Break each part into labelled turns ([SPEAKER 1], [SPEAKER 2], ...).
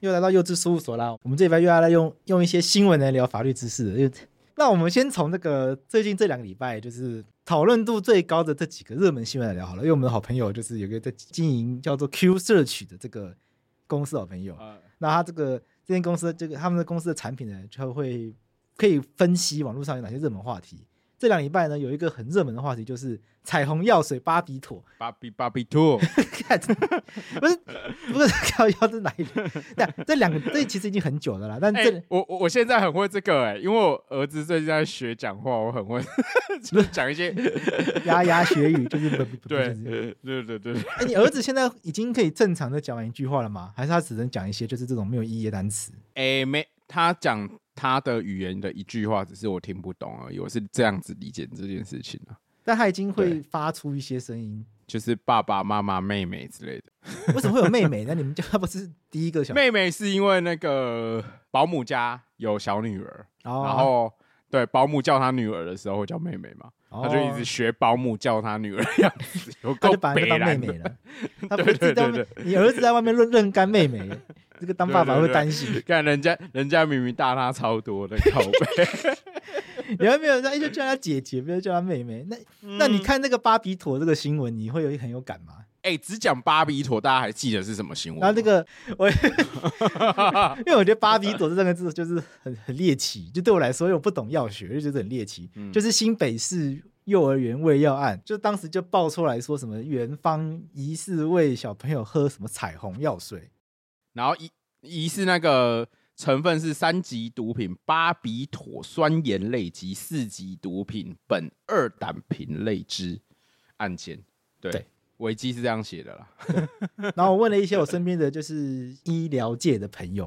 [SPEAKER 1] 又来到幼稚事务所啦，我们这礼拜又要来用用一些新闻来聊法律知识。那我们先从这个最近这两个礼拜就是讨论度最高的这几个热门新闻来聊好了。因为我们的好朋友就是有个在经营叫做 Q Search 的这个公司好朋友，那他这个这间公司这个他们的公司的产品呢，就会可以分析网络上有哪些热门话题。这两礼拜呢，有一个很热门的话题，就是彩虹药水巴比妥。
[SPEAKER 2] 巴比巴比妥，
[SPEAKER 1] 不是不是靠药是哪一个？这这两个这其实已经很久了啦。但这、欸、
[SPEAKER 2] 我我现在很会这个哎、欸，因为我儿子最近在学讲话，我很会 就是讲一些
[SPEAKER 1] 牙牙学语，就是对
[SPEAKER 2] 对对对对。
[SPEAKER 1] 哎、欸，你儿子现在已经可以正常的讲完一句话了吗？还是他只能讲一些就是这种没有意义的单词？
[SPEAKER 2] 哎、欸，没，他讲。他的语言的一句话，只是我听不懂而已。我是这样子理解这件事情的，
[SPEAKER 1] 但他已经会发出一些声音，
[SPEAKER 2] 就是爸爸妈妈、妹妹之类的。
[SPEAKER 1] 为什么会有妹妹？那你们家他不是第一个小
[SPEAKER 2] 妹妹？是因为那个保姆家有小女儿，哦、然后对保姆叫她女儿的时候会叫妹妹嘛，哦、他就一直学保姆叫他女儿的样子，
[SPEAKER 1] 有够把他当妹妹了。他不是对对对，你儿子在外面认认干妹妹。这个当爸爸会担心，
[SPEAKER 2] 看人家 人家明明大他超多的靠北，
[SPEAKER 1] 你还没有在，就叫他姐姐，不要叫他妹妹。那、嗯、那你看那个巴比妥这个新闻，你会有很有感吗？
[SPEAKER 2] 哎、欸，只讲巴比妥，大家还记得是什么新闻？
[SPEAKER 1] 然后那个我，因为我觉得巴比妥这三个字就是很很猎奇，就对我来说，因为我不懂药学，就觉得很猎奇。嗯、就是新北市幼儿园喂药案，就当时就爆出来说什么园方疑似喂小朋友喝什么彩虹药水。
[SPEAKER 2] 然后疑疑似那个成分是三级毒品巴比妥酸盐类及四级毒品苯二胆平类之案件，对，对维基是这样写的啦。
[SPEAKER 1] 然后我问了一些我身边的就是医疗界的朋友，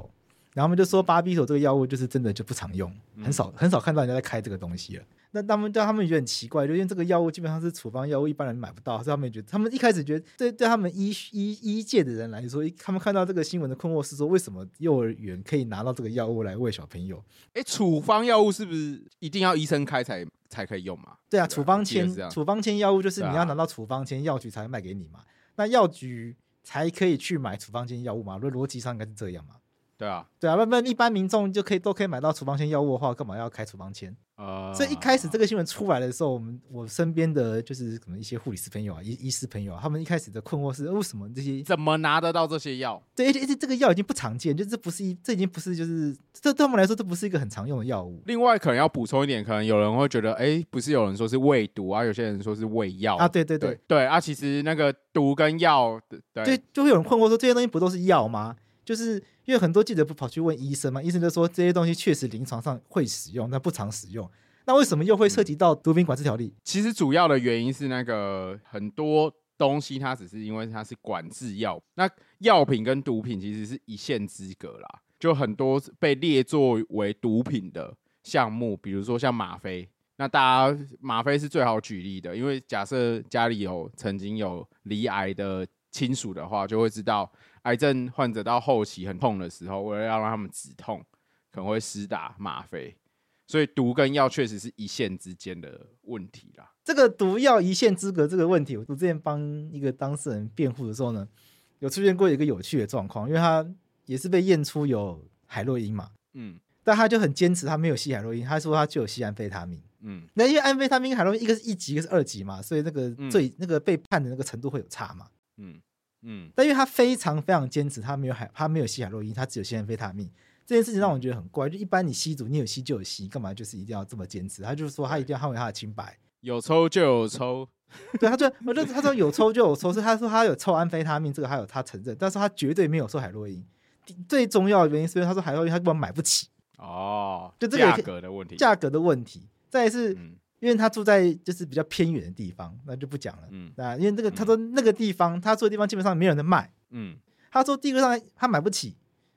[SPEAKER 1] 然后他们就说巴比妥这个药物就是真的就不常用，很少很少看到人家在开这个东西了。那他们对他们觉得很奇怪，就因为这个药物基本上是处方药物，一般人买不到，所以他们觉得，他们一开始觉得，对对他们医医医界的人来说，他们看到这个新闻的困惑是说，为什么幼儿园可以拿到这个药物来喂小朋友？
[SPEAKER 2] 哎，处方药物是不是一定要医生开才才可以用嘛？
[SPEAKER 1] 对啊，处方签处方签药物就是你要拿到处方签，药局才会卖给你嘛。那药局才可以去买处方签药物嘛？逻逻辑上应该是这样嘛？
[SPEAKER 2] 对啊，
[SPEAKER 1] 对啊，那那一般民众就可以都可以买到处方签药物的话，干嘛要开处方签？啊，uh, 所以一开始这个新闻出来的时候，我们我身边的就是可能一些护理师朋友啊、医医师朋友啊，他们一开始的困惑是为什么这些
[SPEAKER 2] 怎么拿得到这些药？
[SPEAKER 1] 对，而且而且这个药已经不常见，就这不是一，这已经不是就是这对他们来说这不是一个很常用的药物。
[SPEAKER 2] 另外，可能要补充一点，可能有人会觉得，哎，不是有人说是喂毒啊，有些人说是喂药
[SPEAKER 1] 啊，对对对
[SPEAKER 2] 对，对啊，其实那个毒跟药，对，
[SPEAKER 1] 就就会有人困惑说这些东西不都是药吗？就是因为很多记者不跑去问医生嘛，医生就说这些东西确实临床上会使用，但不常使用。那为什么又会涉及到毒品管制条例？
[SPEAKER 2] 其实主要的原因是那个很多东西它只是因为它是管制药，那药品跟毒品其实是一线之隔啦。就很多被列作为毒品的项目，比如说像吗啡，那大家吗啡是最好举例的，因为假设家里有曾经有罹癌的亲属的话，就会知道。癌症患者到后期很痛的时候，为了要让他们止痛，可能会施打吗啡。所以毒跟药确实是一线之间的问题啦。
[SPEAKER 1] 这个毒药一线之隔这个问题，我之前帮一个当事人辩护的时候呢，有出现过一个有趣的状况，因为他也是被验出有海洛因嘛，嗯，但他就很坚持他没有吸海洛因，他说他就有吸安非他命，嗯，那因为安非他命海洛因一个是一级，一个是二级嘛，所以那个最、嗯、那个被判的那个程度会有差嘛，嗯。嗯，但因为他非常非常坚持，他没有海，他没有吸海洛因，他只有吸安非他命。这件事情让我觉得很怪。就一般你吸毒，你有吸就有吸，干嘛就是一定要这么坚持？他就是说他一定要捍卫他的清白，
[SPEAKER 2] 有抽就有抽。
[SPEAKER 1] 对，他就我就他说有抽就有抽，是他说他有抽安非他命，这个他有他承认，但是他绝对没有抽海洛因。最重要的原因是因为他说海洛因他根本买不起。
[SPEAKER 2] 哦，
[SPEAKER 1] 就这个
[SPEAKER 2] 价格的问题，
[SPEAKER 1] 价格的问题。再来是。
[SPEAKER 2] 嗯
[SPEAKER 1] 因为他住在就是比较偏远的地方，那就不讲了。嗯，啊，因为那个他说那个地方，他住的地方基本上没有人卖。嗯，他说地图上他买不起，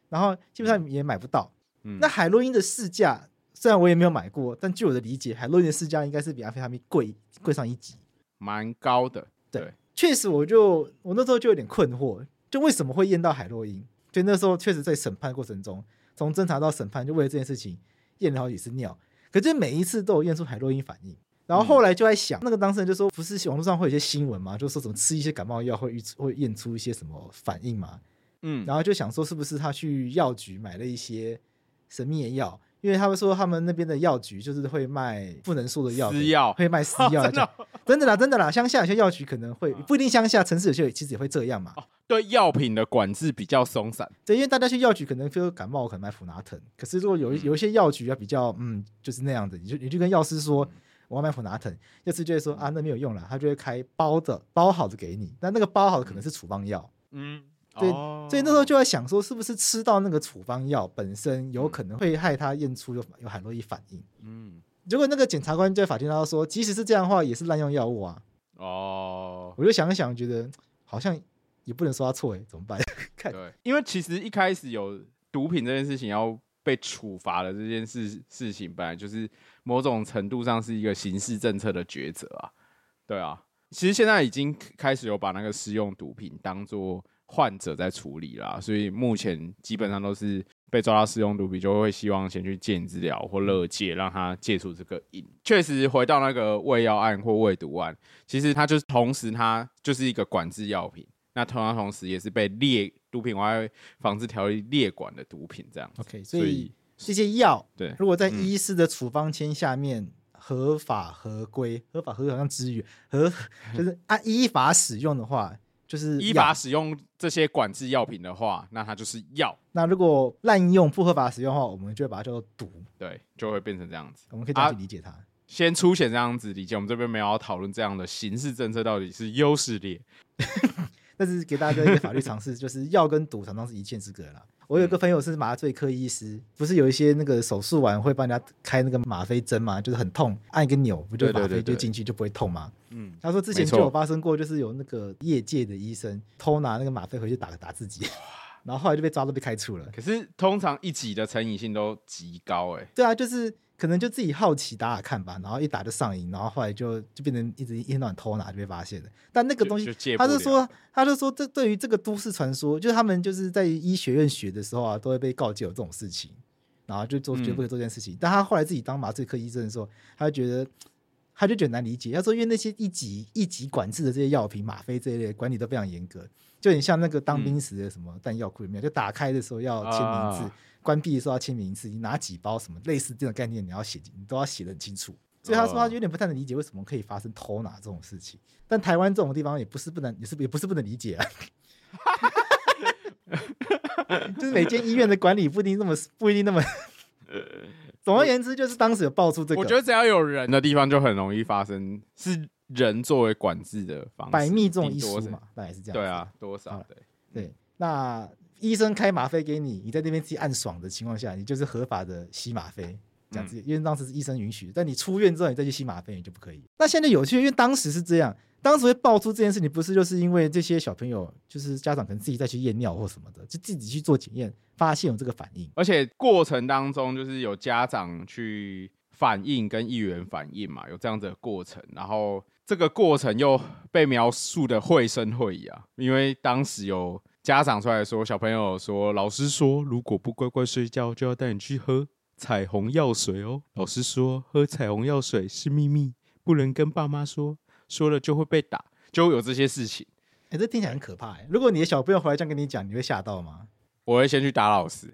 [SPEAKER 1] 然后基本上也买不到。嗯，那海洛因的市价虽然我也没有买过，但据我的理解，海洛因的市价应该是比安非他命贵贵上一级，
[SPEAKER 2] 蛮高的。
[SPEAKER 1] 对，确实，我就我那时候就有点困惑，就为什么会验到海洛因？就那时候确实在审判过程中，从侦查到审判，就为了这件事情验了好几次尿。可是每一次都有验出海洛因反应，然后后来就在想，嗯、那个当事人就说，不是网络上会有一些新闻嘛，就说什么吃一些感冒药会验会验出一些什么反应嘛，嗯，然后就想说是不是他去药局买了一些神秘的药。因为他们说他们那边的药局就是会卖不能说的药，
[SPEAKER 2] 私药
[SPEAKER 1] 会卖私药，真的真的啦，真的啦。乡下有些药局可能会不一定，乡下城市有些其实也会这样嘛。
[SPEAKER 2] 哦，对，药品的管制比较松散。
[SPEAKER 1] 对，因为大家去药局可能就感冒可能买普拿疼，可是如果有有一些药局要比较嗯就是那样的，你就你就跟药师说我要买普拿疼，药师就会说啊那没有用了，他就会开包的包好的给你，但那个包好的可能是处方药，嗯。对，所以那时候就在想说，是不是吃到那个处方药本身有可能会害他验出有有海洛因反应？嗯，结果那个检察官在法庭上说，即使是这样的话，也是滥用药物啊。哦，我就想一想，觉得好像也不能说他错哎，怎么办？看，
[SPEAKER 2] 对，因为其实一开始有毒品这件事情要被处罚的这件事事情，本来就是某种程度上是一个刑事政策的抉择啊。对啊，其实现在已经开始有把那个食用毒品当做。患者在处理啦，所以目前基本上都是被抓到使用毒品，就会希望先去戒瘾治疗或勒戒，让他戒除这个瘾。确实，回到那个胃药案或胃毒案，其实它就是同时，它就是一个管制药品，那同样同时也是被列毒品危害防治条例列管的毒品，这样。
[SPEAKER 1] OK，所以这些药
[SPEAKER 2] 对，
[SPEAKER 1] 如果在医师的处方签下面合法合规、合法合规好像资源合 就是按依法使用的话。就是
[SPEAKER 2] 依法使用这些管制药品的话，那它就是药。
[SPEAKER 1] 那如果滥用不合法使用的话，我们就会把它叫做毒。
[SPEAKER 2] 对，就会变成这样子。
[SPEAKER 1] 我们可以这样去理解它。啊，
[SPEAKER 2] 先粗浅这样子理解，我们这边没有要讨论这样的刑事政策到底是优是劣。
[SPEAKER 1] 但是给大家一个法律常识，就是药跟毒常常是一线之隔啦。我有一个朋友是麻醉科医师，不是有一些那个手术完会帮人家开那个吗啡针嘛，就是很痛，按一个钮不就吗啡就进去就不会痛吗？嗯，他说之前就有发生过，就是有那个业界的医生偷拿那个吗啡回去打打自己，然后后来就被抓到被开除了。
[SPEAKER 2] 可是通常一级的成瘾性都极高哎、欸。
[SPEAKER 1] 对啊，就是。可能就自己好奇打打看吧，然后一打就上瘾，然后后来就就变成一直一天到晚偷拿就被发现了。但那个东西，他就说，他就说，这对于这个都市传说，就是他们就是在医学院学的时候啊，都会被告诫有这种事情，然后就做绝不可以做这件事情。嗯、但他后来自己当麻醉科医生的时候，他就觉得，他就觉得难理解。他说，因为那些一级一级管制的这些药品，吗啡这一类管理都非常严格，就很像那个当兵时的什么弹药库里面，就打开的时候要签名字。啊关闭的时候要签名字，你拿几包什么类似这种概念，你要写，你都要写的很清楚。所以他说他有点不太能理解为什么可以发生偷拿这种事情。但台湾这种地方也不是不能，也是也不是不能理解啊。就是每间医院的管理不一定那么不一定那么。总而言之，就是当时有爆出这个。
[SPEAKER 2] 我觉得只要有人的地方就很容易发生，是人作为管制的方式。
[SPEAKER 1] 百密这种一疏嘛，大概是这样。
[SPEAKER 2] 对啊，多少对
[SPEAKER 1] 对那。医生开吗啡给你，你在那边自己按爽的情况下，你就是合法的吸吗啡，这样子，因为当时是医生允许。但你出院之后，你再去吸吗啡，你就不可以。那现在有趣，因为当时是这样，当时会爆出这件事情，不是就是因为这些小朋友，就是家长可能自己再去验尿或什么的，就自己去做检验，发现有这个反应。
[SPEAKER 2] 而且过程当中，就是有家长去反映跟议员反映嘛，有这样子的过程，然后这个过程又被描述的绘声绘影啊，因为当时有。家长出来说，小朋友说，老师说，如果不乖乖睡觉，就要带你去喝彩虹药水哦。老师说，喝彩虹药水是秘密，不能跟爸妈说，说了就会被打，就会有这些事情。
[SPEAKER 1] 哎、欸，这听起来很可怕哎。如果你的小朋友回来这样跟你讲，你会吓到吗？
[SPEAKER 2] 我会先去打老师。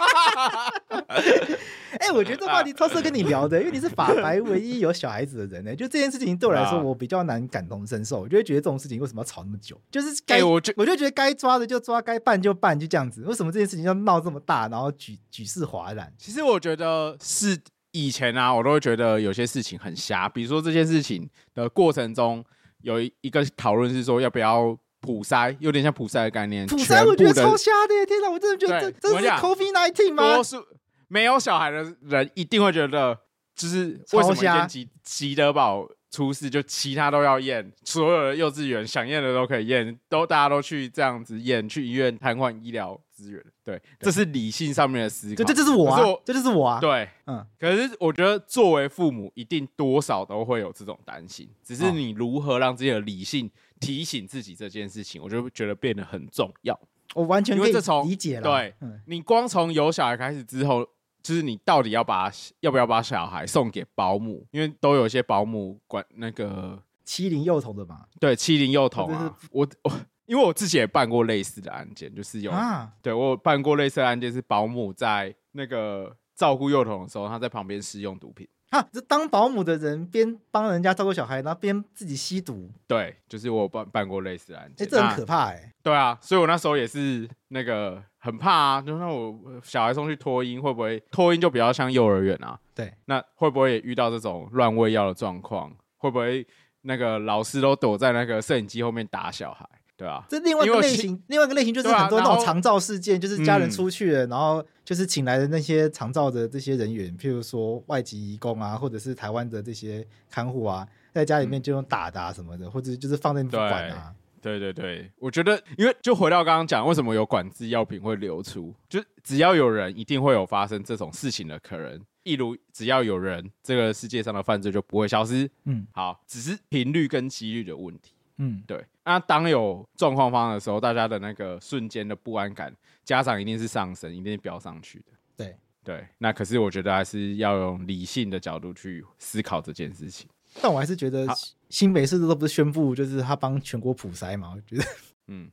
[SPEAKER 1] 哎、欸，我觉得这话题超适合跟你聊的，因为你是法白唯一有小孩子的人呢。就这件事情对我来说，我比较难感同身受。我就会觉得这种事情为什么要吵那么久？就是该、欸、我就我就觉得该抓的就抓，该办就办，就这样子。为什么这件事情要闹这么大，然后举举世哗然？
[SPEAKER 2] 其实我觉得是以前啊，我都会觉得有些事情很瞎。比如说这件事情的过程中，有一个讨论是说要不要。普筛有点像普筛的概念，
[SPEAKER 1] 普筛我觉得超瞎的，天哪！我真的觉得这这是 COVID nineteen 吗？
[SPEAKER 2] 多数没有小孩的人一定会觉得，就是为什么吉吉德堡出事，就其他都要验，所有的幼稚园想验的都可以验，都大家都去这样子验，去医院瘫痪医疗资源。对，这是理性上面的思考。
[SPEAKER 1] 这这就是我啊，这就是我啊。
[SPEAKER 2] 对，嗯。可是我觉得作为父母，一定多少都会有这种担心，只是你如何让自己的理性。提醒自己这件事情，我就觉得变得很重要。
[SPEAKER 1] 我完全可以理解了。
[SPEAKER 2] 对，嗯、你光从有小孩开始之后，就是你到底要把要不要把小孩送给保姆？因为都有一些保姆管那个
[SPEAKER 1] 欺凌幼童的嘛。
[SPEAKER 2] 对，欺凌幼童啊。我我因为我自己也办过类似的案件，就是有啊，对我有办过类似的案件，是保姆在那个照顾幼童的时候，他在旁边试用毒品。
[SPEAKER 1] 啊！这当保姆的人边帮人家照顾小孩，然后边自己吸毒。
[SPEAKER 2] 对，就是我办办过类似的案件。
[SPEAKER 1] 哎、欸，这很可怕哎、欸。
[SPEAKER 2] 对啊，所以我那时候也是那个很怕啊，就那我小孩送去托婴，会不会托婴就比较像幼儿园啊？
[SPEAKER 1] 对，
[SPEAKER 2] 那会不会也遇到这种乱喂药的状况？会不会那个老师都躲在那个摄影机后面打小孩？对啊，
[SPEAKER 1] 这另外一个类型，另外一个类型就是很多那种长照事件，就是家人出去了，然后就是请来的那些长照的这些人员，譬如说外籍移工啊，或者是台湾的这些看护啊，在家里面就用打打什么的，或者就是放在那边不管啊。
[SPEAKER 2] 对对对，我觉得，因为就回到刚刚讲，为什么有管制药品会流出，就只要有人，一定会有发生这种事情的可能。例如，只要有人，这个世界上的犯罪就不会消失。嗯，好，只是频率跟几率的问题。嗯，对。那当有状况发生的时候，大家的那个瞬间的不安感，家长一定是上升，一定是飙上去的。
[SPEAKER 1] 对
[SPEAKER 2] 对。那可是我觉得还是要用理性的角度去思考这件事情。
[SPEAKER 1] 但我还是觉得新北市都不是宣布，就是他帮全国普筛嘛？我觉得，嗯。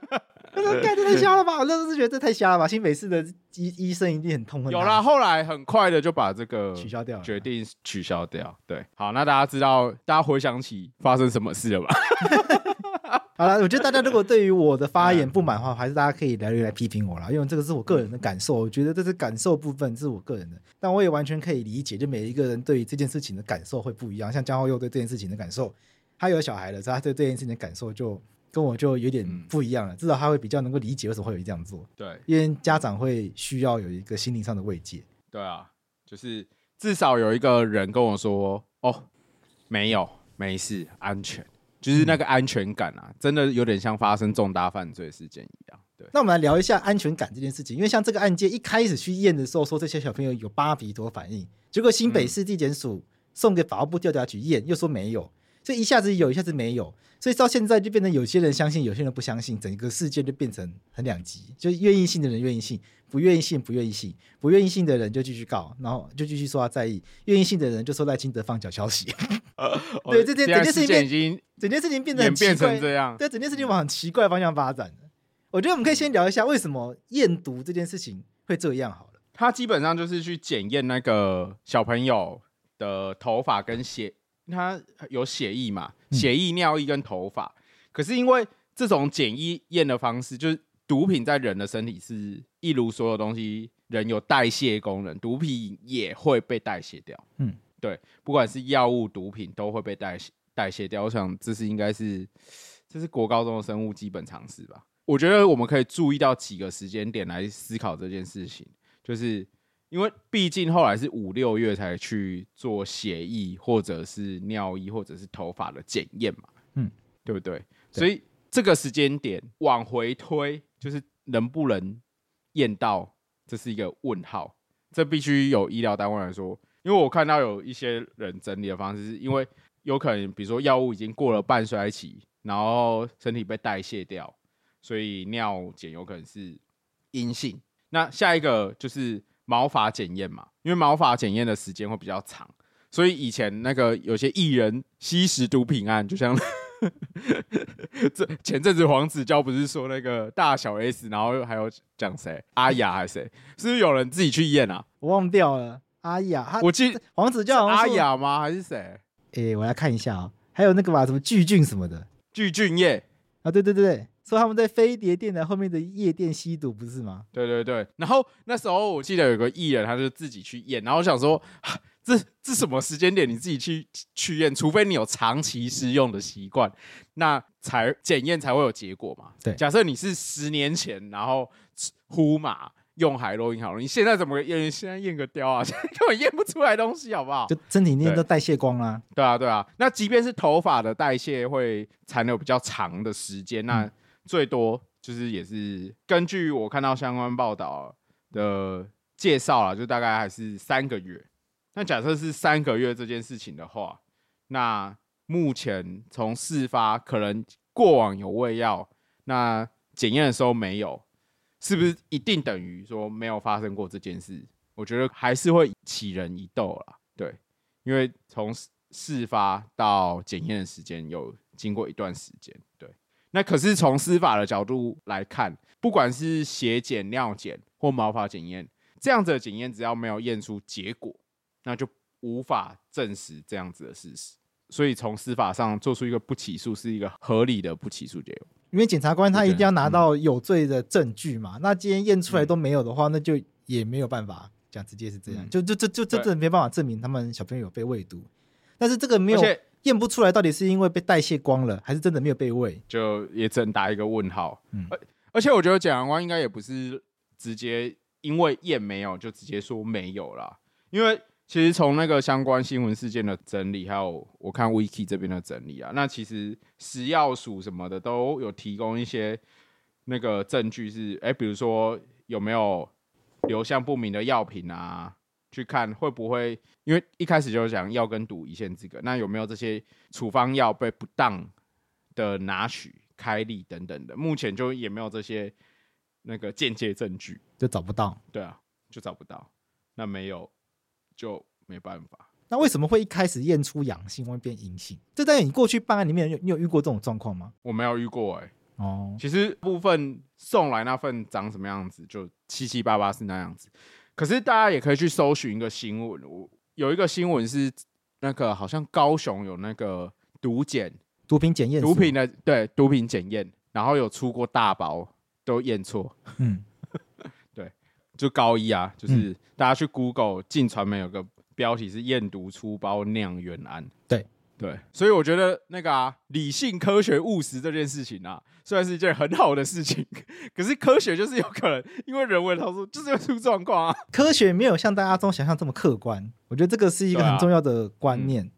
[SPEAKER 1] 那这太瞎了吧！我真的是觉得这太瞎了吧！新北市的医医生一定很痛恨。
[SPEAKER 2] 有啦，后来很快的就把这个
[SPEAKER 1] 取消掉了，
[SPEAKER 2] 决定取消掉。对，好，那大家知道，大家回想起发生什么事了吧？
[SPEAKER 1] 好了，我觉得大家如果对于我的发言不满的话，还是大家可以来来批评我啦，因为这个是我个人的感受。我觉得这是感受部分，是我个人的，但我也完全可以理解，就每一个人对于这件事情的感受会不一样。像江浩佑对这件事情的感受，他有小孩了，所以他对这件事情的感受就。跟我就有点不一样了，嗯、至少他会比较能够理解为什么会有这样做。
[SPEAKER 2] 对，
[SPEAKER 1] 因为家长会需要有一个心灵上的慰藉。
[SPEAKER 2] 对啊，就是至少有一个人跟我说：“哦，没有，没事，安全。”就是那个安全感啊，嗯、真的有点像发生重大犯罪事件一样。对，
[SPEAKER 1] 那我们来聊一下安全感这件事情，因为像这个案件一开始去验的时候，说这些小朋友有巴比妥反应，结果新北市地检署送给法务部调查局验，又说没有。所以一下子有，一下子没有，所以到现在就变成有些人相信，有些人不相信，整个世界就变成很两极，就愿意信的人愿意信，不愿意信不愿意信，不愿意信的人就继续告，然后就继续说他在意，愿意信的人就说赖清德放假消息。呃、对，这件整件事情已经整件事情变得很奇怪，
[SPEAKER 2] 变成这样，
[SPEAKER 1] 对，整件事情往很奇怪的方向发展。我觉得我们可以先聊一下为什么验毒这件事情会这样好了。
[SPEAKER 2] 他基本上就是去检验那个小朋友的头发跟血。它有血液嘛？血液、尿液跟头发。嗯、可是因为这种检验验的方式，就是毒品在人的身体是一如所有东西，人有代谢功能，毒品也会被代谢掉。嗯，对，不管是药物、毒品都会被代谢代谢掉。我想这是应该是这是国高中的生物基本常识吧？我觉得我们可以注意到几个时间点来思考这件事情，就是。因为毕竟后来是五六月才去做血液或者是尿液或者是头发的检验嘛，嗯，对不对？对，所以这个时间点往回推，就是能不能验到，这是一个问号。这必须有医疗单位来说，因为我看到有一些人整理的方式，是因为有可能，比如说药物已经过了半衰期，然后身体被代谢掉，所以尿检有可能是阴性。那下一个就是。毛发检验嘛，因为毛发检验的时间会比较长，所以以前那个有些艺人吸食毒品案，就像 这前阵子黄子佼不是说那个大小 S，然后还有讲谁阿雅还是谁？是不是有人自己去验啊？
[SPEAKER 1] 我忘掉了。阿雅，
[SPEAKER 2] 我记
[SPEAKER 1] 黄子佼
[SPEAKER 2] 阿雅吗？还是谁？
[SPEAKER 1] 诶、欸，我来看一下啊、喔，还有那个吧，什么巨俊什么的，
[SPEAKER 2] 巨俊业
[SPEAKER 1] 啊，对对对对，说他们在飞碟电台后面的夜店吸毒，不是吗？
[SPEAKER 2] 对对对。然后那时候我记得有个艺人，他就自己去验，然后我想说。这这什么时间点？你自己去去验，除非你有长期使用的习惯，那才检验才会有结果嘛。
[SPEAKER 1] 对，
[SPEAKER 2] 假设你是十年前，然后呼麻用海洛因好了，你现在怎么验？现在验个雕啊，现 在根本验不出来东西，好不好？
[SPEAKER 1] 就身体内都代谢光啦。
[SPEAKER 2] 对啊，对啊。那即便是头发的代谢会残留比较长的时间，那最多就是也是根据我看到相关报道的介绍啊，就大概还是三个月。那假设是三个月这件事情的话，那目前从事发可能过往有喂药，那检验的时候没有，是不是一定等于说没有发生过这件事？我觉得还是会杞人一窦啦。对，因为从事发到检验的时间有经过一段时间。对，那可是从司法的角度来看，不管是血检、尿检或毛发检验，这样子的检验只要没有验出结果。那就无法证实这样子的事实，所以从司法上做出一个不起诉是一个合理的不起诉结果。
[SPEAKER 1] 因为检察官他一定要拿到有罪的证据嘛，那今天验出来都没有的话，那就也没有办法讲直接是这样，就就就就就这没办法证明他们小朋友有被喂毒。但是这个没有验不出来，到底是因为被代谢光了，还是真的没有被喂？
[SPEAKER 2] 就也只能打一个问号。嗯，而而且我觉得检察官应该也不是直接因为验没有就直接说没有啦，因为。其实从那个相关新闻事件的整理，还有我看 Wiki 这边的整理啊，那其实食药署什么的都有提供一些那个证据是，是、欸、哎，比如说有没有流向不明的药品啊，去看会不会，因为一开始就讲药跟毒一线之隔，那有没有这些处方药被不当的拿取、开立等等的，目前就也没有这些那个间接证据，
[SPEAKER 1] 就找不到。
[SPEAKER 2] 对啊，就找不到，那没有。就没办法。
[SPEAKER 1] 那为什么会一开始验出阳性会变阴性？这在你过去办案里面有，你有遇过这种状况吗？
[SPEAKER 2] 我没有遇过哎、欸。
[SPEAKER 1] 哦，
[SPEAKER 2] 其实部分送来那份长什么样子，就七七八八是那样子。可是大家也可以去搜寻一个新闻，我有一个新闻是那个好像高雄有那个毒检、
[SPEAKER 1] 毒品检验、
[SPEAKER 2] 毒品的对毒品检验，然后有出过大包都验错。嗯。对就高一啊，就是大家去 Google 进传媒有个标题是验毒出包酿冤案。
[SPEAKER 1] 对
[SPEAKER 2] 对，所以我觉得那个啊，理性、科学、务实这件事情啊，虽然是一件很好的事情，可是科学就是有可能因为人为操作，就是会出状况啊。
[SPEAKER 1] 科学没有像大家中想象这么客观，我觉得这个是一个很重要的观念。啊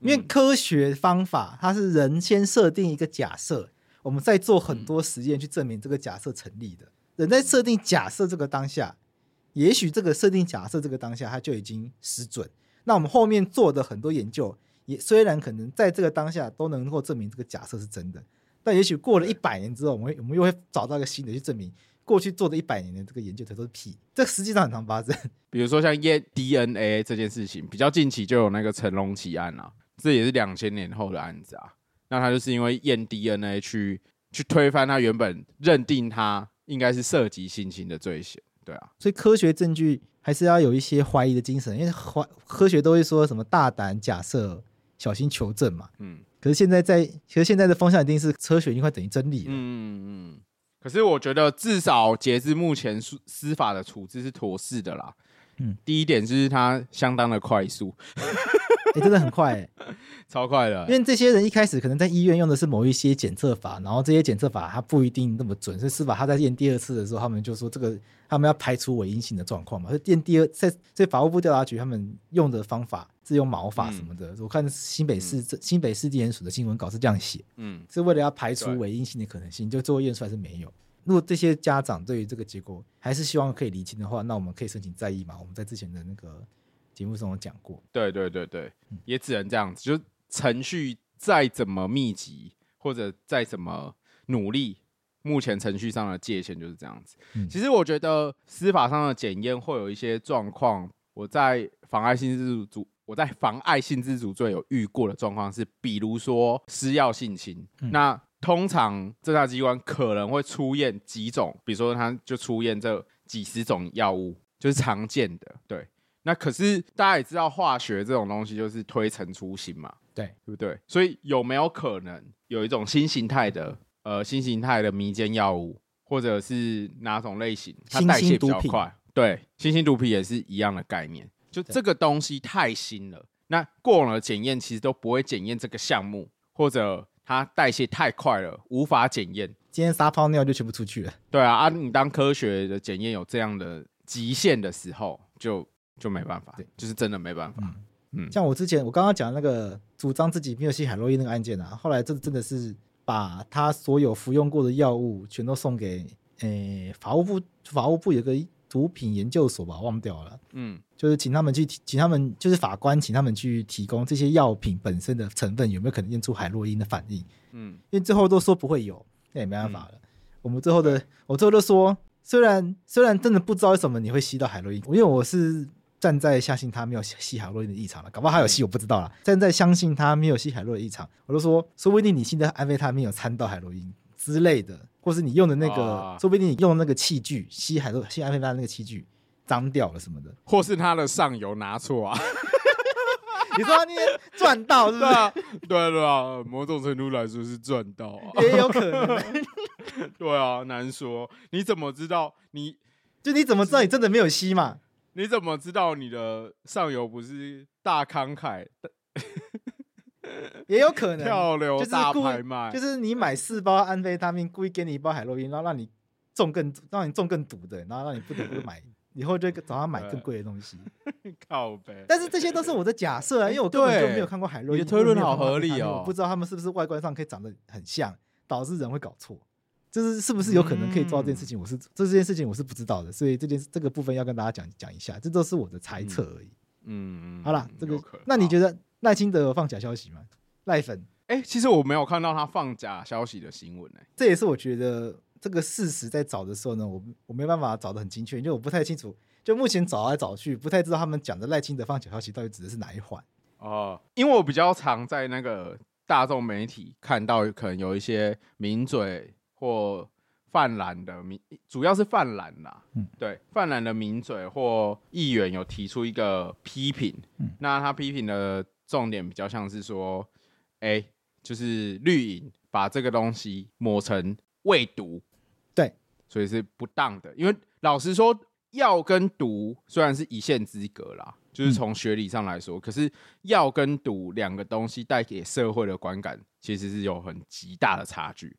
[SPEAKER 1] 嗯、因为科学方法它是人先设定一个假设，我们再做很多实验去证明这个假设成立的。人在设定假设这个当下，也许这个设定假设这个当下，它就已经失准。那我们后面做的很多研究，也虽然可能在这个当下都能够证明这个假设是真的，但也许过了一百年之后，我们我们又会找到一个新的去证明过去做的一百年的这个研究它都是屁。这实际上很常发生。
[SPEAKER 2] 比如说像验 DNA 这件事情，比较近期就有那个成龙奇案啊，这也是两千年后的案子啊。那他就是因为验 DNA 去去推翻他原本认定他。应该是涉及性侵的罪嫌，对啊，
[SPEAKER 1] 所以科学证据还是要有一些怀疑的精神，因为怀科学都会说什么大胆假设，小心求证嘛。嗯，可是现在在，其实现在的方向一定是车选已经快等于真理了。
[SPEAKER 2] 嗯嗯，可是我觉得至少截至目前司司法的处置是妥适的啦。嗯，第一点就是它相当的快速。
[SPEAKER 1] 欸、真的很快、欸，
[SPEAKER 2] 超快的。
[SPEAKER 1] 因为这些人一开始可能在医院用的是某一些检测法，然后这些检测法它不一定那么准，所以司法他在验第二次的时候，他们就说这个他们要排除伪阴性的状况嘛。所以验第二，在在法务部调查局他们用的方法是用毛发什么的。嗯、我看新北市、嗯、新北市地检署的新闻稿是这样写，嗯，是为了要排除伪阴性的可能性，就最后验出来是没有。如果这些家长对于这个结果还是希望可以厘清的话，那我们可以申请再议嘛。我们在之前的那个。节目中有讲过，
[SPEAKER 2] 对对对对，也只能这样子。就程序再怎么密集，或者再怎么努力，目前程序上的界限就是这样子。嗯、其实我觉得司法上的检验会有一些状况，我在妨碍性自主我在妨碍性自主罪有遇过的状况是，比如说施药性侵，嗯、那通常侦查机关可能会出验几种，比如说他就出验这几十种药物，就是常见的。对，那可是大家也知道，化学这种东西就是推陈出新嘛，
[SPEAKER 1] 对，
[SPEAKER 2] 对不对？所以有没有可能有一种新形态的呃新形态的迷奸药物，或者是哪种类型它代谢比较快？对，新型毒品也是一样的概念。就这个东西太新了，那过往的检验其实都不会检验这个项目，或者它代谢太快了，无法检验。
[SPEAKER 1] 今天撒泡尿就全部出去了。
[SPEAKER 2] 对啊，啊，你当科学的检验有这样的极限的时候，就就没办法，对，就是真的没办法。嗯，
[SPEAKER 1] 嗯，像我之前我刚刚讲那个主张自己没有吸海洛因那个案件啊，后来这真的是把他所有服用过的药物全都送给诶法务部，法务部有个。毒品研究所吧，忘掉了。嗯，就是请他们去，请他们就是法官，请他们去提供这些药品本身的成分有没有可能验出海洛因的反应。嗯，因为最后都说不会有，那也没办法了。嗯、我们最后的，我最后都说，虽然虽然真的不知道为什么你会吸到海洛因，因为我是站在相信他没有吸海洛因的异常了，搞不好还有吸我不知道啦。站在相信他没有吸海洛因异常，我就说，说不定你现在安非他命有掺到海洛因之类的。或是你用的那个，啊、说不定你用的那个器具吸海洛吸安非他那个器具脏掉了什么的，
[SPEAKER 2] 或是他的上游拿错啊？
[SPEAKER 1] 你说他那天赚到是不是？
[SPEAKER 2] 对啊，对对啊，某种程度来说是赚到啊，
[SPEAKER 1] 也有可能。
[SPEAKER 2] 对啊，难说。你怎么知道你？你
[SPEAKER 1] 就你怎么知道你真的没有吸嘛？
[SPEAKER 2] 你怎么知道你的上游不是大慷慨？
[SPEAKER 1] 也有可能
[SPEAKER 2] 跳流大拍卖，
[SPEAKER 1] 就是你买四包安非他命，故意给你一包海洛因，然后让你中更让你中更毒的，然后让你不得不买，以后就找他买更贵的东西。
[SPEAKER 2] 靠呗。
[SPEAKER 1] 但是这些都是我的假设啊，因为我根本就没有看过海洛因。
[SPEAKER 2] 你的推论好合理哦，
[SPEAKER 1] 我不知道他们是不是外观上可以长得很像，导致人会搞错。就是是不是有可能可以做到这件事情？我是这这件事情我是不知道的，所以这件这个部分要跟大家讲讲一下，这都是我的猜测而已。嗯嗯。好啦，这个那你觉得赖清德有放假消息吗？赖粉，
[SPEAKER 2] 哎、欸，其实我没有看到他放假消息的新闻，哎，
[SPEAKER 1] 这也是我觉得这个事实在找的时候呢，我我没办法找得很精确，因为我不太清楚，就目前找来找去，不太知道他们讲的赖清德放假消息到底指的是哪一环。
[SPEAKER 2] 哦，因为我比较常在那个大众媒体看到，可能有一些名嘴或泛蓝的名，主要是泛蓝啦，嗯，对，泛蓝的名嘴或议员有提出一个批评，嗯，那他批评的重点比较像是说。哎，就是绿营把这个东西抹成未毒，
[SPEAKER 1] 对，
[SPEAKER 2] 所以是不当的。因为老实说，药跟毒虽然是一线之隔啦，就是从学理上来说，嗯、可是药跟毒两个东西带给社会的观感，其实是有很极大的差距。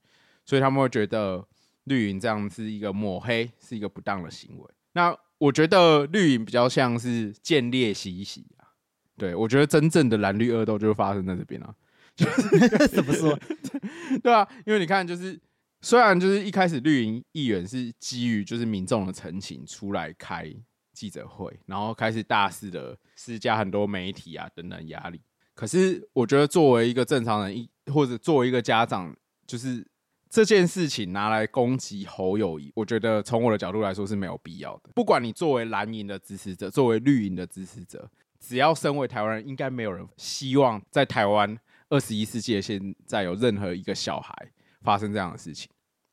[SPEAKER 2] 所以他们会觉得绿营这样是一个抹黑，是一个不当的行为。那我觉得绿营比较像是见猎习习啊。对，我觉得真正的蓝绿恶斗就会发生在这边啊。
[SPEAKER 1] 怎么说？
[SPEAKER 2] 对啊，因为你看，就是虽然就是一开始绿营议员是基于就是民众的陈情出来开记者会，然后开始大肆的施加很多媒体啊等等压力。可是我觉得作为一个正常人，一或者作为一个家长，就是这件事情拿来攻击侯友谊，我觉得从我的角度来说是没有必要的。不管你作为蓝营的支持者，作为绿营的支持者，只要身为台湾人，应该没有人希望在台湾。二十一世纪现在有任何一个小孩发生这样的事情，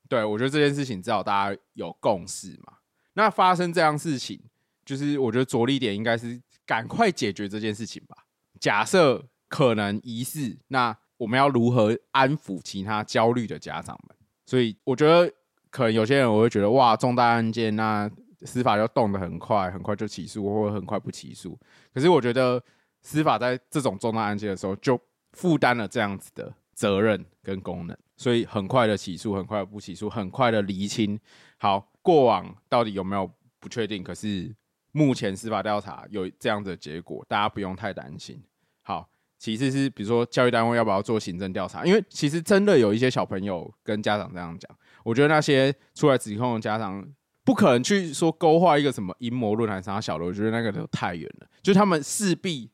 [SPEAKER 2] 对，我觉得这件事情至少大家有共识嘛。那发生这样事情，就是我觉得着力点应该是赶快解决这件事情吧。假设可能疑似，那我们要如何安抚其他焦虑的家长们？所以我觉得可能有些人我会觉得哇，重大案件那司法就动得很快，很快就起诉，或者很快不起诉。可是我觉得司法在这种重大案件的时候就负担了这样子的责任跟功能，所以很快的起诉，很快不起诉，很快的厘清。好，过往到底有没有不确定？可是目前司法调查有这样的结果，大家不用太担心。好，其次是比如说教育单位要不要做行政调查？因为其实真的有一些小朋友跟家长这样讲，我觉得那些出来指控的家长不可能去说勾画一个什么阴谋论还是啥小的，我觉得那个都太远了。就他们势必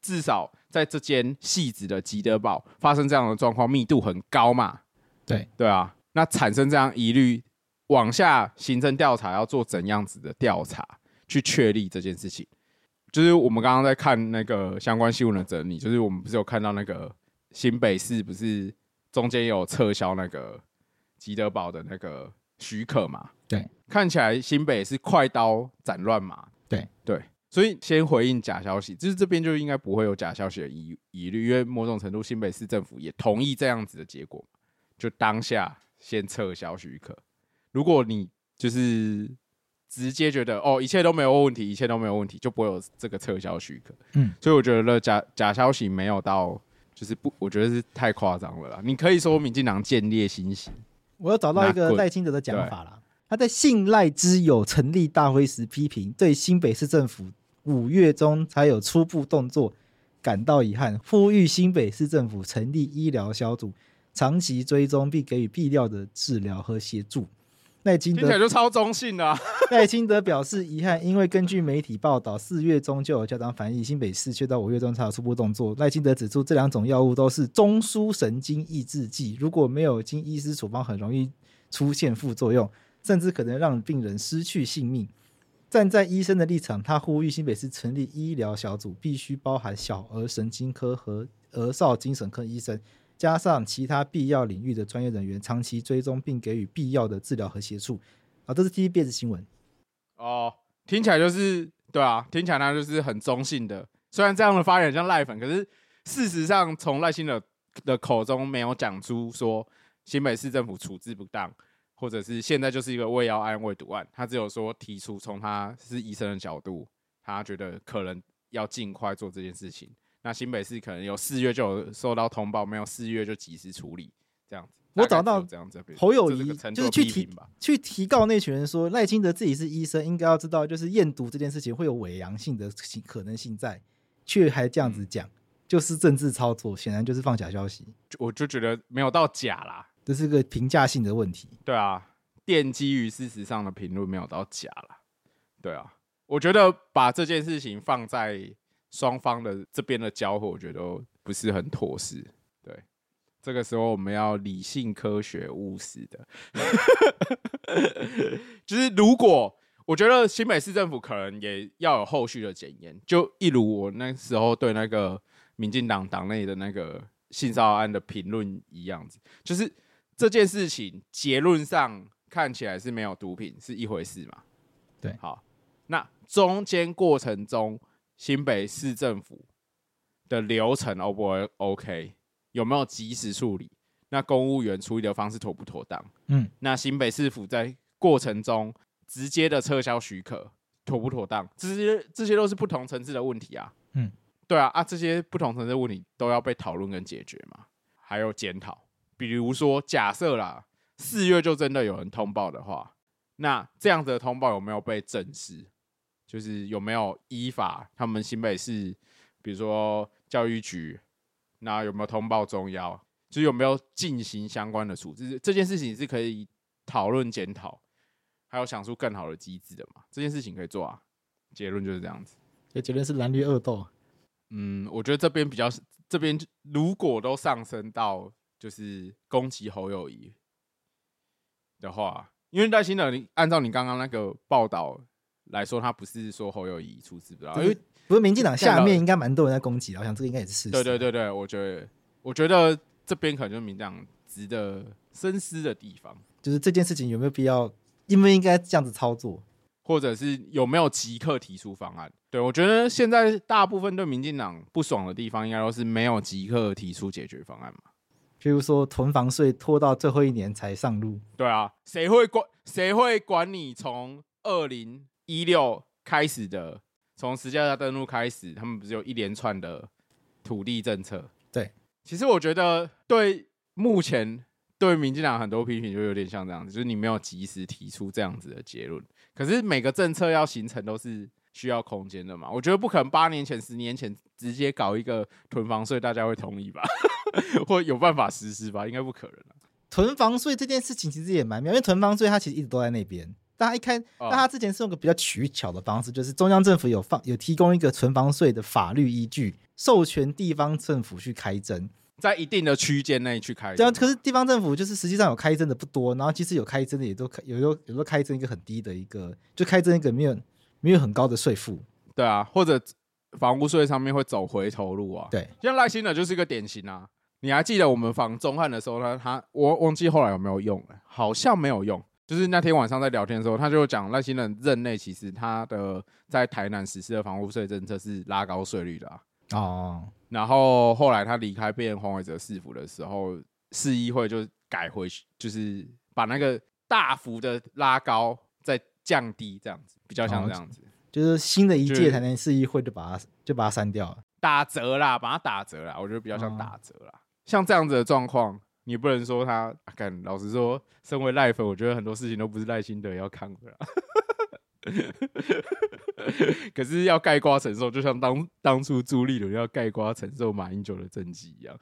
[SPEAKER 2] 至少。在这间戏子的吉德堡发生这样的状况，密度很高嘛？
[SPEAKER 1] 对
[SPEAKER 2] 对啊，那产生这样疑虑，往下行政调查要做怎样子的调查去确立这件事情？就是我们刚刚在看那个相关新闻的整理，就是我们不是有看到那个新北市不是中间有撤销那个吉德堡的那个许可嘛？
[SPEAKER 1] 对，
[SPEAKER 2] 看起来新北是快刀斩乱麻。
[SPEAKER 1] 对
[SPEAKER 2] 对，所以先回应假消息，就是这边就应该不会有假消息的疑疑虑，因为某种程度新北市政府也同意这样子的结果，就当下先撤销许可。如果你就是直接觉得哦，一切都没有问题，一切都没有问题，就不会有这个撤销许可。
[SPEAKER 1] 嗯，
[SPEAKER 2] 所以我觉得假假消息没有到，就是不，我觉得是太夸张了啦。你可以说民进党见猎心喜，
[SPEAKER 1] 我要找到一个赖清德的讲法啦。他在信赖之友成立大会时批评，对新北市政府五月中才有初步动作感到遗憾，呼吁新北市政府成立医疗小组，长期追踪并给予必要的治疗和协助。赖清德
[SPEAKER 2] 听起来就超中性的啊。
[SPEAKER 1] 赖清德表示遗憾，因为根据媒体报道，四月中就有家长反映新北市却到五月中才有初步动作。赖清德指出，这两种药物都是中枢神经抑制剂，如果没有经医师处方，很容易出现副作用。甚至可能让病人失去性命。站在医生的立场，他呼吁新北市成立医疗小组，必须包含小儿神经科和儿少精神科医生，加上其他必要领域的专业人员，长期追踪并给予必要的治疗和协助。啊，这是 TVBS 新闻。
[SPEAKER 2] 哦，听起来就是对啊，听起来呢就是很中性的。虽然这样的发言像赖粉，可是事实上从赖清德的口中没有讲出说新北市政府处置不当。或者是现在就是一个未药案、未毒案，他只有说提出从他是医生的角度，他觉得可能要尽快做这件事情。那新北市可能有四月就有收到通报，没有四月就及时处理这样子。
[SPEAKER 1] 我找到这样子，侯友宜就是去提去提告那群人说，赖清德自己是医生，应该要知道就是验毒这件事情会有伪阳性的可能性在，却还这样子讲，就是政治操作，显然就是放假消息。
[SPEAKER 2] 我就觉得没有到假啦。
[SPEAKER 1] 这是个评价性的问题。
[SPEAKER 2] 对啊，奠基于事实上的评论没有到假啦。对啊，我觉得把这件事情放在双方的这边的交火，我觉得不是很妥适。对，这个时候我们要理性、科学、务实的。就是如果我觉得新北市政府可能也要有后续的检验，就一如我那时候对那个民进党党内的那个性骚扰案的评论一样子，就是。这件事情结论上看起来是没有毒品是一回事嘛？
[SPEAKER 1] 对，
[SPEAKER 2] 好，那中间过程中新北市政府的流程 O 不 OK？有没有及时处理？那公务员处理的方式妥不妥当？
[SPEAKER 1] 嗯，
[SPEAKER 2] 那新北市府在过程中直接的撤销许可妥不妥当？这些这些都是不同层次的问题啊。
[SPEAKER 1] 嗯，
[SPEAKER 2] 对啊，啊，这些不同层次的问题都要被讨论跟解决嘛，还有检讨。比如说，假设啦，四月就真的有人通报的话，那这样子的通报有没有被证实？就是有没有依法？他们新北市，比如说教育局，那有没有通报中央？就是有没有进行相关的处置？这件事情是可以讨论检讨，还有想出更好的机制的嘛？这件事情可以做啊。结论就是这样子。
[SPEAKER 1] 结论是蓝绿恶斗。
[SPEAKER 2] 嗯，我觉得这边比较，这边如果都上升到。就是攻击侯友谊的话，因为赖清德，你按照你刚刚那个报道来说，他不是说侯友宜出资不知道，因为
[SPEAKER 1] 不是民进党下面应该蛮多人在攻击的，我想这个应该也是事实。
[SPEAKER 2] 对对对对，我觉得我觉得这边可能就是民进党值得深思的地方，
[SPEAKER 1] 就是这件事情有没有必要，应不应该这样子操作，
[SPEAKER 2] 或者是有没有即刻提出方案？对，我觉得现在大部分对民进党不爽的地方，应该都是没有即刻提出解决方案嘛。
[SPEAKER 1] 比如说囤房税拖到最后一年才上路，
[SPEAKER 2] 对啊，谁会管谁会管你从二零一六开始的，从实价登录开始，他们不是有一连串的土地政策？
[SPEAKER 1] 对，
[SPEAKER 2] 其实我觉得对目前对民进党很多批评就有点像这样子，就是你没有及时提出这样子的结论。可是每个政策要形成都是需要空间的嘛，我觉得不可能八年前、十年前直接搞一个囤房税，大家会同意吧？或有办法实施吧，应该不可能啊。
[SPEAKER 1] 囤房税这件事情其实也蛮妙，因为囤房税它其实一直都在那边。大家一看，那他之前是用个比较取巧的方式，就是中央政府有放有提供一个存房税的法律依据，授权地方政府去开征，
[SPEAKER 2] 在一定的区间内去开征。
[SPEAKER 1] 对啊，可是地方政府就是实际上有开征的不多，然后其实有开征的也都有时候有时候开征一个很低的一个，就开征一个没有没有很高的税负。
[SPEAKER 2] 对啊，或者房屋税上面会走回头路啊。
[SPEAKER 1] 对，
[SPEAKER 2] 像赖清德就是一个典型啊。你还记得我们访中汉的时候，呢他我忘记后来有没有用了，好像没有用。就是那天晚上在聊天的时候，他就讲赖清德任内其实他的在台南实施的房屋税政策是拉高税率的啊。
[SPEAKER 1] 哦，
[SPEAKER 2] 然后后来他离开变黄伟哲市府的时候，市议会就改回去，就是把那个大幅的拉高再降低，这样子比较像这样子。哦，
[SPEAKER 1] 就是新的一届台南市议会就把它就把它删掉了，
[SPEAKER 2] 打折啦，把它打折啦，我觉得比较像打折啦。哦，像这样子的状况，你不能说他，干，啊，老实说，身为赖粉，我觉得很多事情都不是赖心德要看的啦。可是要盖瓜承受，就像当当初朱立伦要盖瓜承受马英九的政绩一样。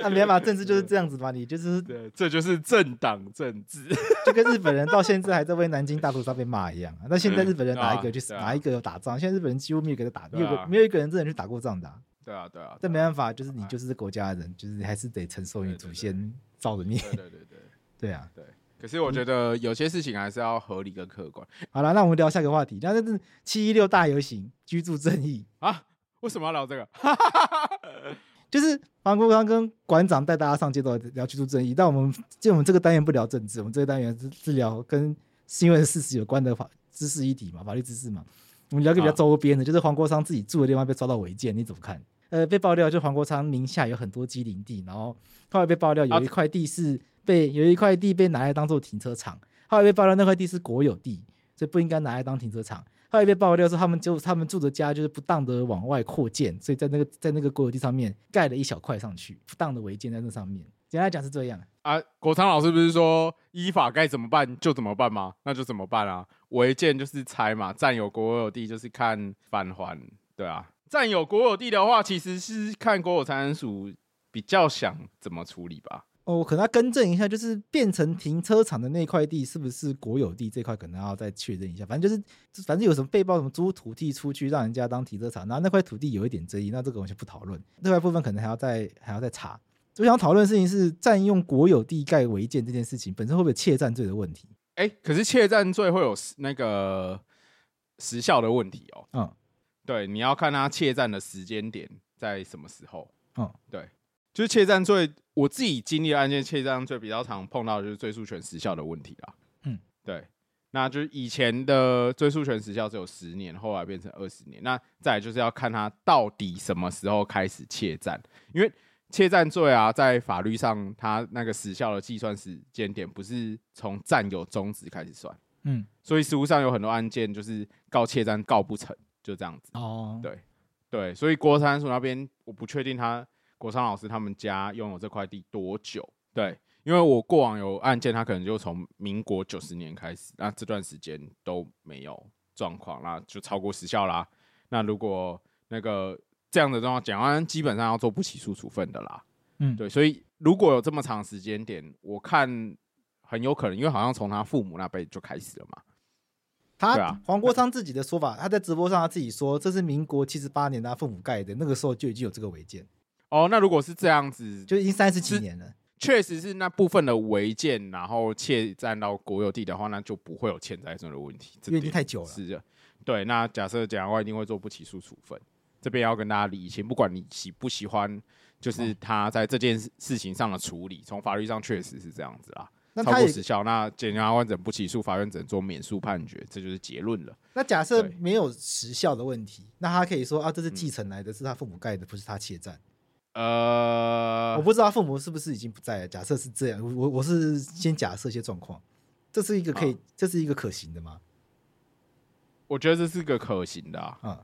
[SPEAKER 1] 那 没办法，政治就是这样子嘛，你就是
[SPEAKER 2] 对，这就是政党政治，
[SPEAKER 1] 就跟日本人到现在还在为南京大屠杀被骂一样啊。那现在日本人哪一个去哪、啊、一个有打仗？现在日本人几乎没有给他打，没有个没有一个人真的去打过仗的、啊。
[SPEAKER 2] 对啊，对啊。
[SPEAKER 1] 这没办法，就是你就是国家的人，就是你还是得承受你祖先造的孽。
[SPEAKER 2] 对对对
[SPEAKER 1] 对，啊，
[SPEAKER 2] 对。可是我觉得有些事情还是要合理跟客观。
[SPEAKER 1] 好了，那我们聊下一个话题，那就是七一六大游行居住正义
[SPEAKER 2] 啊？为什么要聊这个？
[SPEAKER 1] 就是黄国昌跟馆长带大家上街头聊居住正义，但我们就我们这个单元不聊政治，我们这个单元是是聊跟新闻事实有关的法知识议题嘛，法律知识嘛。我们聊个比较周边的，啊、就是黄国昌自己住的地方被抓到违建，你怎么看？呃，被爆料就黄国昌名下有很多机林地，然后后来被爆料有一块地是。被有一块地被拿来当做停车场，后来被爆料那块地是国有地，所以不应该拿来当停车场。后来被爆料说他们就他们住的家就是不当的往外扩建，所以在那个在那个国有地上面盖了一小块上去，不当的违建在那上面。简单来讲是这样
[SPEAKER 2] 啊。国昌老师不是说依法该怎么办就怎么办吗？那就怎么办啊？违建就是拆嘛，占有国有地就是看返还，对啊。占有国有地的话，其实是看国有财产署比较想怎么处理吧。
[SPEAKER 1] 哦，可能要更正一下，就是变成停车场的那块地是不是国有地？这块可能要再确认一下。反正就是，反正有什么被曝什么租土地出去让人家当停车场，然后那块土地有一点争议，那这个我们就不讨论。那块部分可能还要再还要再查。我想讨论的事情是占用国有地盖违建这件事情本身会不会有窃占罪的问题？
[SPEAKER 2] 哎、欸，可是窃占罪会有那个时效的问题哦。嗯，对，你要看他窃占的时间点在什么时候。嗯，对。就是窃占罪，我自己经历的案件，窃占罪比较常碰到的就是追诉权时效的问题啦。嗯，对，那就是以前的追诉权时效只有十年，后来变成二十年。那再来就是要看他到底什么时候开始窃占，因为窃占罪啊，在法律上它那个时效的计算时间点不是从占有终止开始算。嗯，所以实务上有很多案件就是告窃占告不成，就这样子。哦，对对，所以国三署那边我不确定他。国三老师他们家拥有这块地多久？对，因为我过往有案件，他可能就从民国九十年开始，那这段时间都没有状况，那就超过时效啦。那如果那个这样的状况，检察官基本上要做不起诉处分的啦。嗯，对，所以如果有这么长时间点，我看很有可能，因为好像从他父母那辈就开始了嘛。
[SPEAKER 1] 他、啊、黄国昌自己的说法，他在直播上他自己说，这是民国七十八年他父母盖的，那个时候就已经有这个违建。
[SPEAKER 2] 哦，那如果是这样子，
[SPEAKER 1] 就已经三十几年了。
[SPEAKER 2] 确实是那部分的违建，然后窃占到国有地的话，那就不会有欠债这的问题。
[SPEAKER 1] 因为已经太久了。
[SPEAKER 2] 是的，对。那假设检察官一定会做不起诉处分，这边要跟大家理清，不管你喜不喜欢，就是他在这件事情上的处理，从法律上确实是这样子啦。那超过时效，那检察官怎不起诉，法院只能做免诉判决，这就是结论了。
[SPEAKER 1] 那假设没有时效的问题，那他可以说啊，这是继承来的，是他父母盖的，不是他窃占。呃，我不知道父母是不是已经不在了。假设是这样，我我是先假设一些状况，这是一个可以，啊、这是一个可行的吗？
[SPEAKER 2] 我觉得这是个可行的啊。嗯，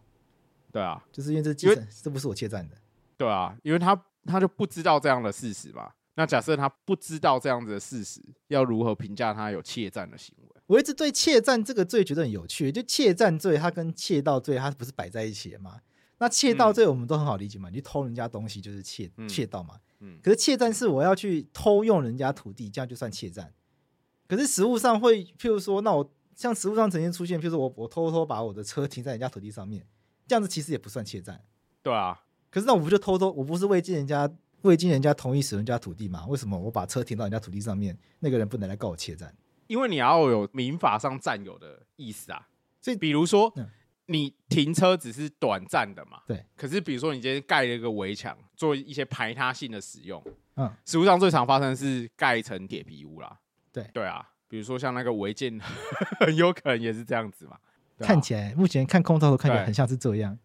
[SPEAKER 2] 对啊，
[SPEAKER 1] 就是因为这继承，这不是我窃占的。
[SPEAKER 2] 对啊，因为他他就不知道这样的事实嘛。那假设他不知道这样子的事实，要如何评价他有窃占的行为？
[SPEAKER 1] 我一直对窃占这个罪觉得很有趣，就窃占罪，它跟窃盗罪，它不是摆在一起的吗？那窃盗罪我们都很好理解嘛，嗯、你偷人家东西就是窃窃盗嘛。嗯、可是窃占是我要去偷用人家土地，这样就算窃占。可是实物上会，譬如说，那我像实物上曾经出现，譬如说我我偷偷把我的车停在人家土地上面，这样子其实也不算窃占。
[SPEAKER 2] 对啊。
[SPEAKER 1] 可是那我不就偷偷，我不是未经人家未经人家同意使用人家土地嘛？为什么我把车停到人家土地上面，那个人不能来告我窃占？
[SPEAKER 2] 因为你要有民法上占有的意思啊。所以比如说。嗯你停车只是短暂的嘛，
[SPEAKER 1] 对。
[SPEAKER 2] 可是比如说你今天盖了一个围墙，做一些排他性的使用，
[SPEAKER 1] 嗯，
[SPEAKER 2] 实务上最常发生的是盖一层铁皮屋啦。
[SPEAKER 1] 对
[SPEAKER 2] 对啊，比如说像那个违建，很有可能也是这样子嘛。啊、
[SPEAKER 1] 看起来目前看空照图看起来很像是这样。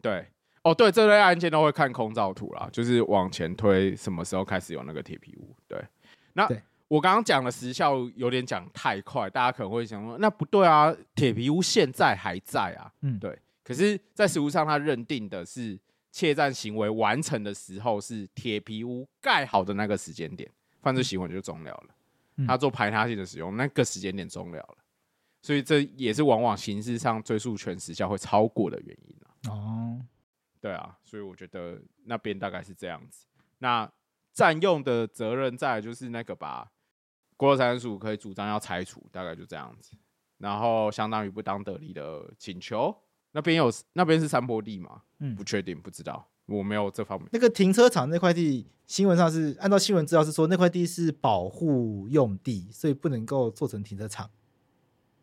[SPEAKER 2] 对，哦，对，这类案件都会看空照图啦，就是往前推什么时候开始有那个铁皮屋。对，那
[SPEAKER 1] 对
[SPEAKER 2] 我刚刚讲的时效有点讲太快，大家可能会想说，那不对啊，铁皮屋现在还在啊。
[SPEAKER 1] 嗯，
[SPEAKER 2] 对。可是，在实务上，他认定的是窃占行为完成的时候是铁皮屋盖好的那个时间点，犯罪行为就终了了。
[SPEAKER 1] 嗯、
[SPEAKER 2] 他做排他性的使用，那个时间点终了了，所以这也是往往刑事上追诉权时效会超过的原因
[SPEAKER 1] 哦，
[SPEAKER 2] 对啊，所以我觉得那边大概是这样子。那占用的责任在就是那个吧，国土财产署可以主张要拆除，大概就这样子。然后相当于不当得利的请求，那边有那边是山坡地嘛？嗯，不确定，不知道。我没有这方面。
[SPEAKER 1] 那个停车场那块地，新闻上是按照新闻资料是说那块地是保护用地，所以不能够做成停车场。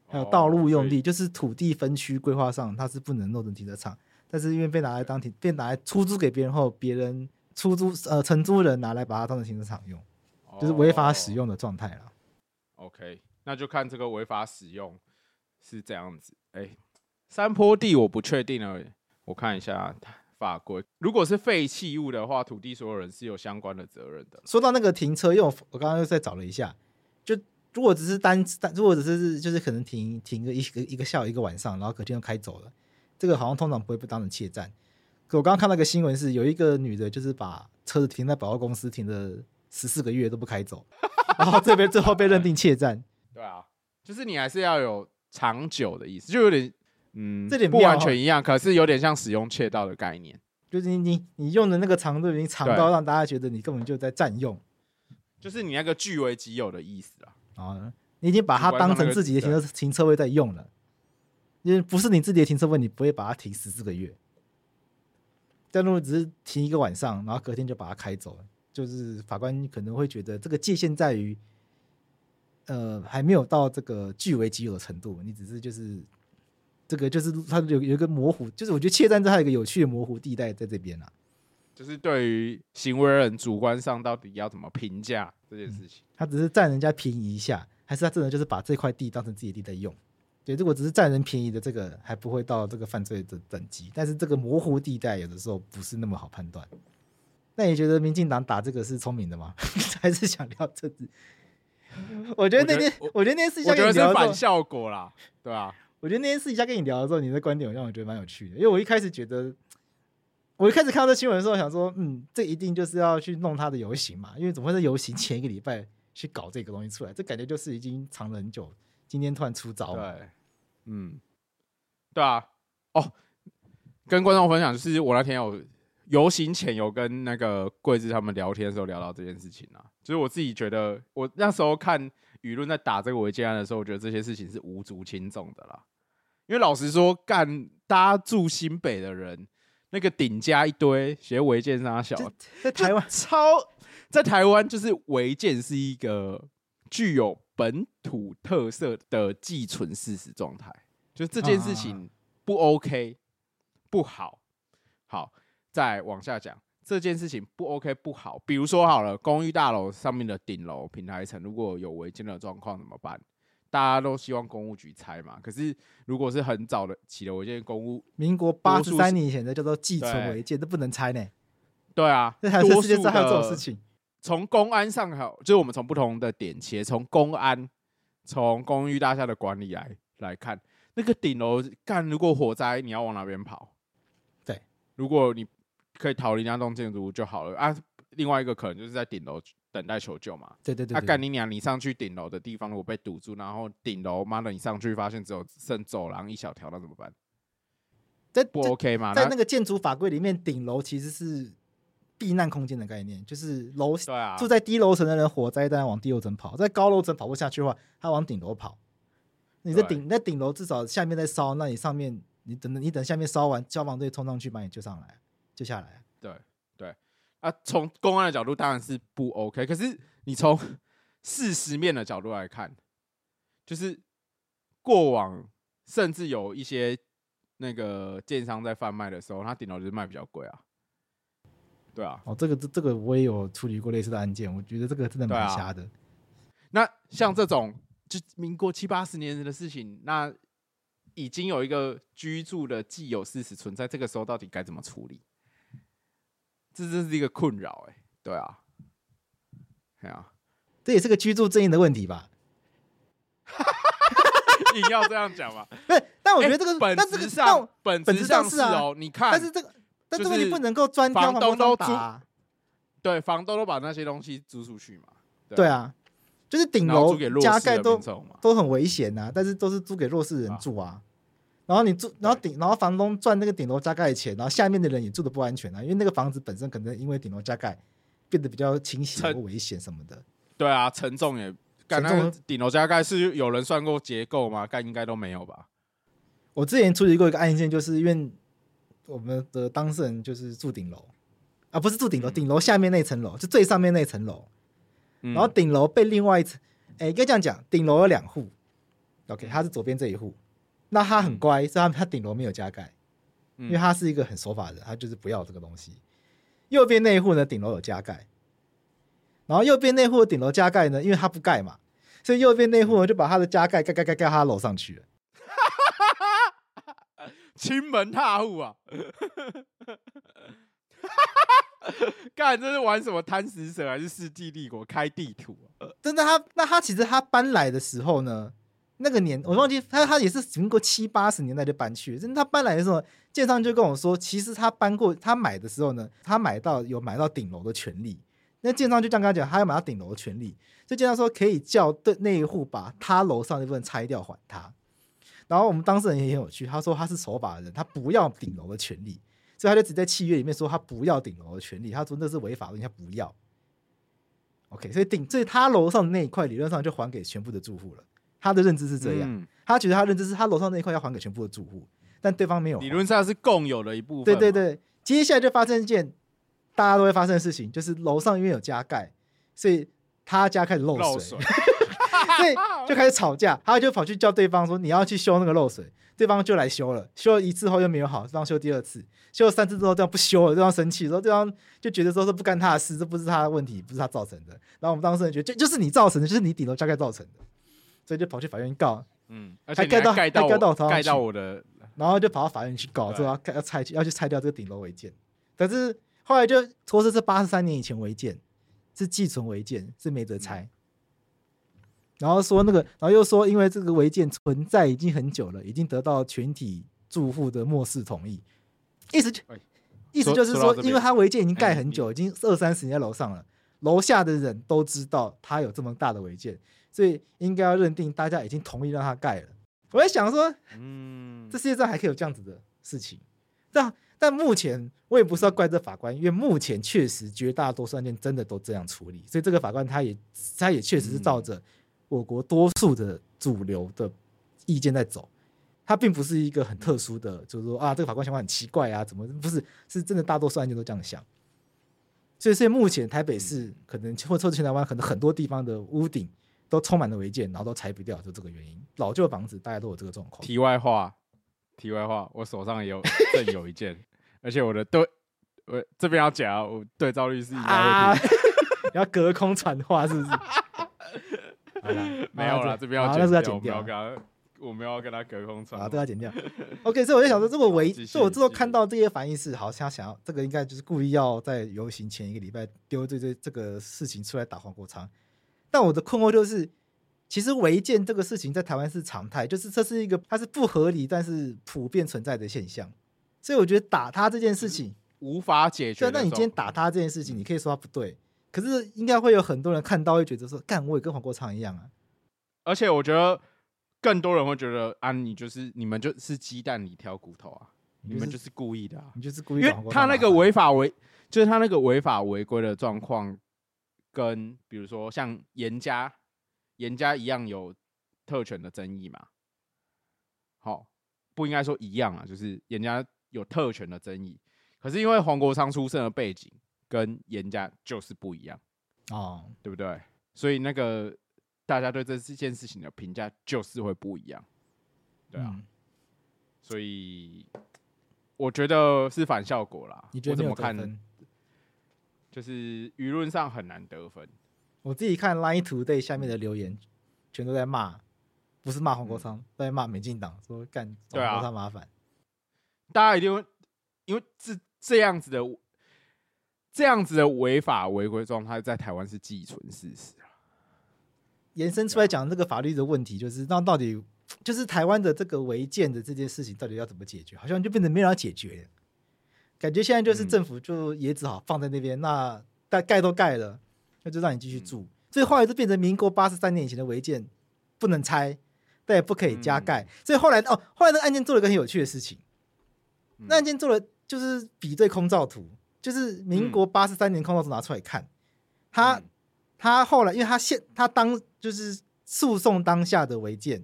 [SPEAKER 1] 还有道路用地，就是土地分区规划上它是不能弄成停车场，但是因为被拿来当停，被拿来出租给别人后，别人出租呃承租人拿来把它当成停车场用，就是违法使用的状态了。
[SPEAKER 2] OK，那就看这个违法使用是这样子。哎，山坡地我不确定了，我看一下。法规，如果是废弃物的话，土地所有人是有相关的责任的。
[SPEAKER 1] 说到那个停车，用我我刚刚又再找了一下，就如果只是单单，如果只是就是可能停停个一个一个下午一个晚上，然后隔天就开走了，这个好像通常不会被当成窃占。可我刚刚看到一个新闻是，有一个女的，就是把车子停在百货公司停了十四个月都不开走，然后这边最后被认定窃占。
[SPEAKER 2] 对啊，就是你还是要有长久的意思，就有点。嗯，
[SPEAKER 1] 这点
[SPEAKER 2] 不完全一样，可是有点像使用窃盗的概念，
[SPEAKER 1] 就是你你你用的那个长度已经长到让大家觉得你根本就在占用，
[SPEAKER 2] 就是你那个据为己有的意思啊
[SPEAKER 1] 啊，你已经把它当成自己的停车停车位在用了，因为不是你自己的停车位，你不会把它停十四个月，但如果只是停一个晚上，然后隔天就把它开走了，就是法官可能会觉得这个界限在于，呃，还没有到这个据为己有的程度，你只是就是。这个就是它有有一个模糊，就是我觉得窃占这还有一个有趣的模糊地带在这边啊，
[SPEAKER 2] 就是对于行为人主观上到底要怎么评价这件事情，
[SPEAKER 1] 嗯，他只是占人家便宜一下，还是他真的就是把这块地当成自己的地在用？对，如果只是占人便宜的这个还不会到这个犯罪的等级，但是这个模糊地带有的时候不是那么好判断。那你觉得民进党打这个是聪明的吗？还是想聊政治？我觉得那天，我觉得那件事情，
[SPEAKER 2] 我觉得是反效果啦，对啊？
[SPEAKER 1] 我觉得那天私底下跟你聊的时候，你的观点让我觉得蛮有趣的。因为我一开始觉得，我一开始看到这新闻的时候，想说，嗯，这一定就是要去弄他的游行嘛，因为怎么会在游行前一个礼拜去搞这个东西出来？这感觉就是已经藏了很久，今天突然出招。
[SPEAKER 2] 对，嗯，对啊，哦，跟观众分享，就是我那天有游行前有跟那个贵志他们聊天的时候聊到这件事情啊，就是我自己觉得，我那时候看舆论在打这个违建案的时候，我觉得这些事情是无足轻重的啦。因为老实说，干大家住新北的人，那个顶加一堆学违建三小，
[SPEAKER 1] 在台湾
[SPEAKER 2] 超在台湾就是违建是一个具有本土特色的寄存事实状态，就是这件事情不 OK 不好，好再往下讲，这件事情不 OK 不好，比如说好了，公寓大楼上面的顶楼平台层如果有违建的状况怎么办？大家都希望公务局拆嘛，可是如果是很早的起了违建公务，
[SPEAKER 1] 民国八十三年以前的叫做寄存违建，都不能拆呢。
[SPEAKER 2] 对啊，
[SPEAKER 1] 这还是世界上还有这种事情。
[SPEAKER 2] 从公安上好，就是我们从不同的点切，从公安，从公寓大厦的管理来来看，那个顶楼干，如果火灾你要往哪边跑？
[SPEAKER 1] 对，
[SPEAKER 2] 如果你可以逃离那栋建筑物就好了啊。另外一个可能就是在顶楼。等待求救嘛？
[SPEAKER 1] 对对对，
[SPEAKER 2] 对。那干你娘！你上去顶楼的地方如果被堵住，然后顶楼妈的你上去发现只有剩走廊一小条，那怎么办？
[SPEAKER 1] 在
[SPEAKER 2] 不 OK 吗？
[SPEAKER 1] 在那个建筑法规里面，顶楼其实是避难空间的概念，就是
[SPEAKER 2] 楼啊，
[SPEAKER 1] 住在低楼层的人火灾当然往低楼层跑，在高楼层跑不下去的话，他往顶楼跑。你在顶你在顶楼至少下面在烧，那你上面你等等你等下面烧完，消防队冲上去把你救上来，救下来。
[SPEAKER 2] 对。啊，从公安的角度当然是不 OK，可是你从 事实面的角度来看，就是过往甚至有一些那个建商在贩卖的时候，他顶楼就是卖比较贵啊。对啊，
[SPEAKER 1] 哦，这个这这个我也有处理过类似的案件，我觉得这个真的蛮瞎的。
[SPEAKER 2] 那像这种就民国七八十年的事情，那已经有一个居住的既有事实存在，这个时候到底该怎么处理？这真是一个困扰哎。对啊，对啊，
[SPEAKER 1] 这也是个居住正义的问题吧？
[SPEAKER 2] 你要这样讲吧？
[SPEAKER 1] 不是，但我觉得这个
[SPEAKER 2] 本质上本质上是哦，你看，
[SPEAKER 1] 但是这个。但这个你不能够专挑房东都租，
[SPEAKER 2] 对，房东都把那些东西租出去嘛。
[SPEAKER 1] 对啊，就是顶楼加盖都都很危险呐，但是都是租给弱势人住啊。然后你住，然后顶，然后房东赚那个顶楼加盖的钱，然后下面的人也住的不安全啊，因为那个房子本身可能因为顶楼加盖变得比较倾斜、危险什么的。
[SPEAKER 2] 对啊，承重也。刚刚顶楼加盖是有人算过结构吗？盖应该都没有吧？
[SPEAKER 1] 我之前处理过一个案件，就是因为。我们的当事人就是住顶楼，啊，不是住顶楼，顶楼下面那层楼，就最上面那层楼。然后顶楼被另外一层，哎，应该这样讲，顶楼有两户，OK，他是左边这一户，那他很乖，所以他他顶楼没有加盖，因为他是一个很守法的人，他就是不要这个东西。右边那一户呢，顶楼有加盖，然后右边那户的顶楼加盖呢，因为他不盖嘛，所以右边那户呢就把他的加盖盖盖盖盖盖他楼上去了。
[SPEAKER 2] 亲门踏户啊！干，这是玩什么贪食蛇还是世纪帝国开地图啊？
[SPEAKER 1] 真的，他那他其实他搬来的时候呢，那个年我忘记他他也是经过七八十年代就搬去了。真的，他搬来的时候，建商就跟我说，其实他搬过他买的时候呢，他买到有买到顶楼的权利。那建商就这样跟他讲，他要买到顶楼的权利，所以建商说可以叫对那一户把他楼上那部分拆掉还他。然后我们当事人也很有趣，他说他是守法的人，他不要顶楼的权利，所以他就只在契约里面说他不要顶楼的权利，他说那是违法的，他不要。OK，所以顶，所以他楼上的那一块理论上就还给全部的住户了。他的认知是这样，嗯、他觉得他认知是他楼上那一块要还给全部的住户，但对方没有。
[SPEAKER 2] 理论上是共有的一部分。
[SPEAKER 1] 对对对，接下来就发生一件大家都会发生的事情，就是楼上因为有加盖，所以他家开始漏水。漏水 所以就开始吵架，他就跑去叫对方说：“你要去修那个漏水。”对方就来修了，修了一次后又没有好，对方修第二次，修了三次之后这样不修了，对方生气，说对方就觉得说是不干他的事，这不是他的问题，不是他造成的。然后我们当事人觉得就就是你造成的，就是你顶楼加盖造成的，所以就跑去法院告，
[SPEAKER 2] 嗯，
[SPEAKER 1] 还盖到盖到盖到
[SPEAKER 2] 盖到我的，
[SPEAKER 1] 然后就跑到法院去告，说要要拆要去拆掉这个顶楼违建。但是后来就说是这八十三年以前违建，是寄存违建，是没得拆。然后说那个，然后又说，因为这个违建存在已经很久了，已经得到全体住户的漠视同意。意思就，意思就是说，因为他违建已经盖很久，已经二三十年在楼上了，楼下的人都知道他有这么大的违建，所以应该要认定大家已经同意让他盖了。我在想说，嗯，这世界上还可以有这样子的事情。但但目前我也不是要怪这法官，因为目前确实绝大多数案件真的都这样处理，所以这个法官他也他也确实是照着。我国多数的主流的意见在走，它并不是一个很特殊的，就是说啊，这个法官想法很奇怪啊，怎么不是？是真的，大多数案件都这样想。所以，所以目前台北市可能或者全台湾可能很多地方的屋顶都充满了违建，然后都拆不掉，就这个原因。老旧房子大家都有这个状况。
[SPEAKER 2] 题外话，题外话，我手上也有 正有一件，而且我的对，我这边要讲，我对照率是应该会、啊、
[SPEAKER 1] 要隔空传话，是不是？
[SPEAKER 2] 没有了，这边要剪掉，那是要剪掉。我们要跟他隔空传
[SPEAKER 1] 啊，都要剪掉。OK，所以我就想说，这个违，所以我之后看到这些反应是，好像想要这个应该就是故意要在游行前一个礼拜丢这这这个事情出来打黄国昌。但我的困惑就是，其实违建这个事情在台湾是常态，就是这是一个它是不合理但是普遍存在的现象。所以我觉得打他这件事情
[SPEAKER 2] 无法解决。
[SPEAKER 1] 对，那你今天打他这件事情，你可以说他不对。可是应该会有很多人看到会觉得说，干我也跟黄国昌一样啊。
[SPEAKER 2] 而且我觉得更多人会觉得啊，你就是你们就是鸡蛋里挑骨头啊，你们就是故意的啊，
[SPEAKER 1] 你就是故意。因为
[SPEAKER 2] 他那个违法违，就是他那个违法违规的状况，跟比如说像严家严家一样有特权的争议嘛。好，不应该说一样啊，就是严家有特权的争议。可是因为黄国昌出生的背景。跟严家就是不一样
[SPEAKER 1] 哦，
[SPEAKER 2] 对不对？所以那个大家对这件事情的评价就是会不一样，对啊。所以我觉得是反效果啦。
[SPEAKER 1] 你觉得
[SPEAKER 2] 怎么看？
[SPEAKER 1] 分
[SPEAKER 2] 就是舆论上很难得分。
[SPEAKER 1] 我自己看 Line Today 下面的留言，全都在骂，不是骂黄国昌，嗯、都在骂民进党，说干黄国昌麻烦。
[SPEAKER 2] 大家一定会因为这这样子的这样子的违法违规状态，在台湾是既存事实。
[SPEAKER 1] 延伸出来讲这个法律的问题，就是那到底 就是台湾的这个违建的这件事情，到底要怎么解决？好像就变成没有人要解决，感觉现在就是政府就也只好放在那边，嗯、那盖盖都盖了，那就让你继续住。所以后来就变成民国八十三年以前的违建不能拆，但也不可以加盖。所以后来哦，后来那个案件做了一个很有趣的事情，那案件做了就是比对空照图，就是民国八十三年空照图拿出来看，他他后来因为他现他当。就是诉讼当下的违建，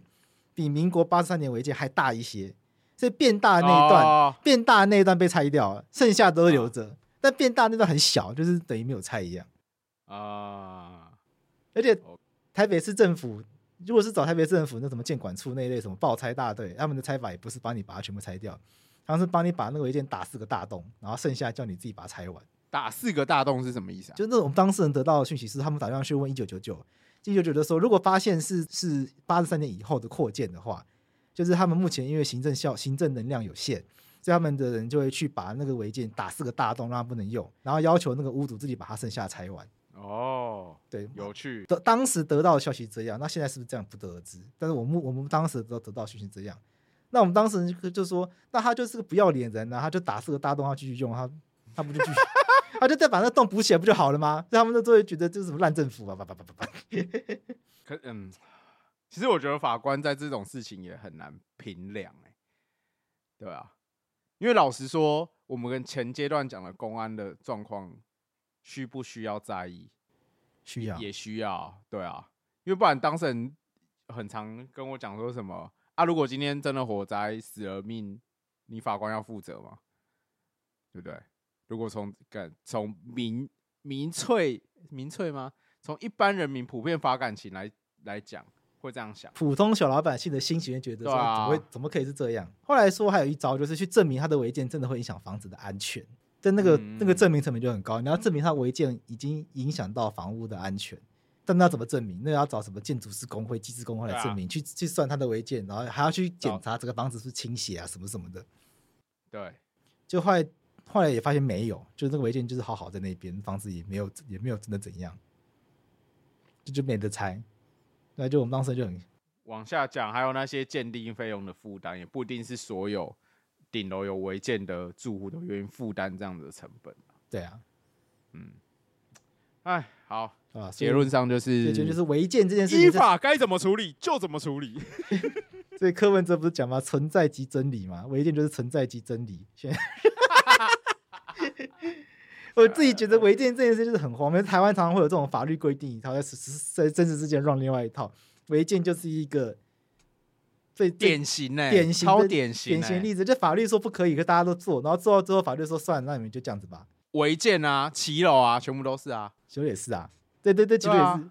[SPEAKER 1] 比民国八十三年违建还大一些，所以变大的那一段，哦、变大的那一段被拆掉了，剩下都留着。哦、但变大那段很小，就是等于没有拆一样啊。哦、而且台北市政府，如果是找台北市政府那什么建管处那一类什么爆拆大队，他们的拆法也不是把你把它全部拆掉，他们是帮你把那个违建打四个大洞，然后剩下叫你自己把它拆完。
[SPEAKER 2] 打四个大洞是什么意思啊？
[SPEAKER 1] 就是那种当事人得到的讯息是，他们打电话去问一九九九。就觉得说，如果发现是是八十三年以后的扩建的话，就是他们目前因为行政效行政能量有限，所以他们的人就会去把那个违建打四个大洞，让它不能用，然后要求那个屋主自己把它剩下拆完。
[SPEAKER 2] 哦，
[SPEAKER 1] 对，
[SPEAKER 2] 有趣。
[SPEAKER 1] 当当时得到的消息这样，那现在是不是这样不得而知？但是我们我们当时都得到讯息这样，那我们当时就就说，那他就是个不要脸人，然后他就打四个大洞，他继续用，他他不就继续。他就再把那洞补起来不就好了吗？他们都都会觉得这是什么烂政府啊！叭叭叭叭叭。
[SPEAKER 2] 可嗯，其实我觉得法官在这种事情也很难评量哎，对啊，因为老实说，我们跟前阶段讲的公安的状况，需不需要在意？
[SPEAKER 1] 需要，
[SPEAKER 2] 也需要，对啊，因为不然当事人很常跟我讲说什么啊？如果今天真的火灾死了命，你法官要负责吗？对不对？如果从感从民民粹民粹吗？从一般人民普遍发感情来来讲，会这样想。
[SPEAKER 1] 普通小老百姓的心情觉得说，怎么会怎么可以是这样？后来说还有一招，就是去证明他的违建真的会影响房子的安全，但那个、嗯、那个证明成本就很高。你要证明他违建已经影响到房屋的安全，但那要怎么证明？那要找什么建筑师工会、技师工会来证明，啊、去去算他的违建，然后还要去检查这个房子是倾斜啊什么什么的。
[SPEAKER 2] 对，
[SPEAKER 1] 就后来。后来也发现没有，就是那个违建就是好好在那边，房子也没有也没有真的怎样，就就没得拆。那就我们当时就很
[SPEAKER 2] 往下讲，还有那些鉴定费用的负担，也不一定是所有顶楼有违建的住户都愿意负担这样子的成本。
[SPEAKER 1] 对啊，
[SPEAKER 2] 嗯，哎，好
[SPEAKER 1] 啊，
[SPEAKER 2] 结论上就是，
[SPEAKER 1] 就是违建这件事情，
[SPEAKER 2] 依法该怎么处理就怎么处理。
[SPEAKER 1] 所以柯文哲不是讲吗？存在即真理嘛，违建就是存在即真理。我自己觉得违建这件事就是很荒谬。台湾常常会有这种法律规定一套，在实在真实之间让另外一套。违建就是一个最
[SPEAKER 2] 典型的、
[SPEAKER 1] 典型
[SPEAKER 2] 超典型
[SPEAKER 1] 典型例子。就法律说不可以，可大家都做，然后做到最后法律说算了，那你们就这样子吧。
[SPEAKER 2] 违建啊，骑楼啊，全部都是啊，
[SPEAKER 1] 骑楼也是啊，对对对，骑楼也是，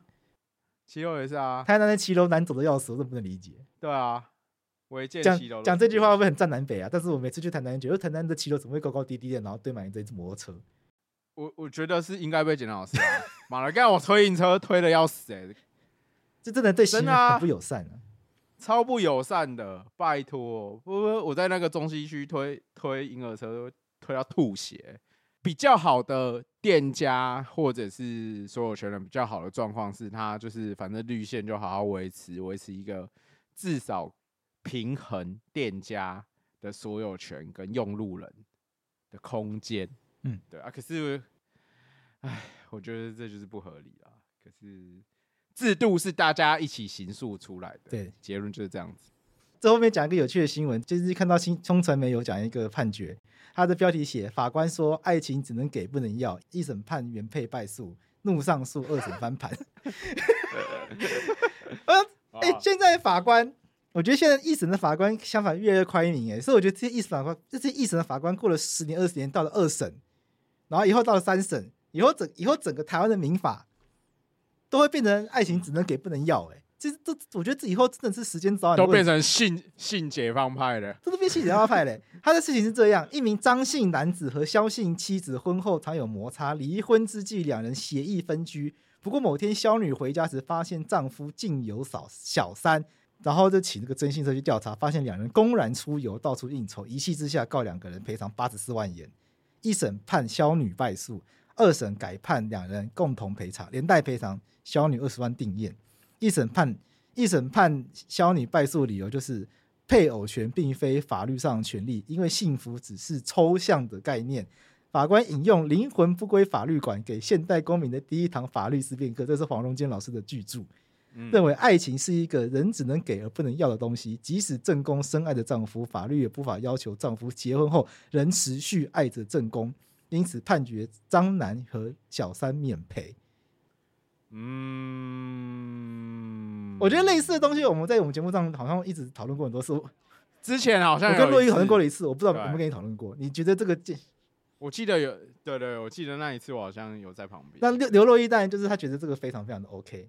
[SPEAKER 2] 骑楼也是啊。
[SPEAKER 1] 台南的骑楼难走的要死，我都不能理解。
[SPEAKER 2] 对啊，违建骑楼
[SPEAKER 1] 讲这句话会不会很站南北啊？但是我每次去台南，觉得台南的骑楼怎么会高高低低的，然后堆满一堆摩托车？
[SPEAKER 2] 我我觉得是应该被检讨是啊，妈的，刚我推行车推的要死哎、欸，
[SPEAKER 1] 这真的对行人很不友善啊，
[SPEAKER 2] 超不友善的，拜托，不不，我在那个中西区推推婴儿车推到吐血。比较好的店家或者是所有权人比较好的状况是，他就是反正绿线就好好维持，维持一个至少平衡店家的所有权跟用路人的空间。嗯，对啊，可是，哎，我觉得这就是不合理啊。可是制度是大家一起形塑出来的，
[SPEAKER 1] 对，
[SPEAKER 2] 结论就是这样子。
[SPEAKER 1] 这后面讲一个有趣的新闻，就是看到新中传媒有讲一个判决，他的标题写法官说爱情只能给不能要，一审判原配败诉，怒上诉，二审翻盘。呃，哎、欸，现在法官。我觉得现在一审的法官相反越来越宽明哎，所以我觉得这些一审法官，这些一审的法官过了十年二十年，到了二审，然后以后到了三审，以后整以后整个台湾的民法都会变成爱情只能给不能要哎，其实这我觉得这以后真的是时间早晚
[SPEAKER 2] 都变成性性解放派了，
[SPEAKER 1] 这都变性解放派嘞。他的事情是这样：一名张姓男子和肖姓妻子婚后常有摩擦，离婚之际两人协议分居。不过某天肖女回家时，发现丈夫竟有嫂小三，然后就请这个征信社去调查，发现两人公然出游，到处应酬，一气之下告两个人赔偿八十四万元。一审判肖女败诉，二审改判两人共同赔偿，连带赔偿肖女二十万定谳。一审判一审判肖女败诉，理由就是配偶权并非法律上的权利，因为幸福只是抽象的概念。法官引用“灵魂不归法律管”给现代公民的第一堂法律思辨课，这是黄荣坚老师的巨著。认为爱情是一个人只能给而不能要的东西，即使正宫深爱着丈夫，法律也无法要求丈夫结婚后仍持续爱着正宫，因此判决张楠和小三免赔。嗯，我觉得类似的东西，我们在我们节目上好像一直讨论过很多次。之前好像我跟洛伊讨论过了一次，我不知道有没有跟你讨论过。你觉得这个
[SPEAKER 2] 我记得有，对，对对，我记得那一次我好像有在旁边。
[SPEAKER 1] 那刘刘洛伊当然就是他觉得这个非常非常的 OK。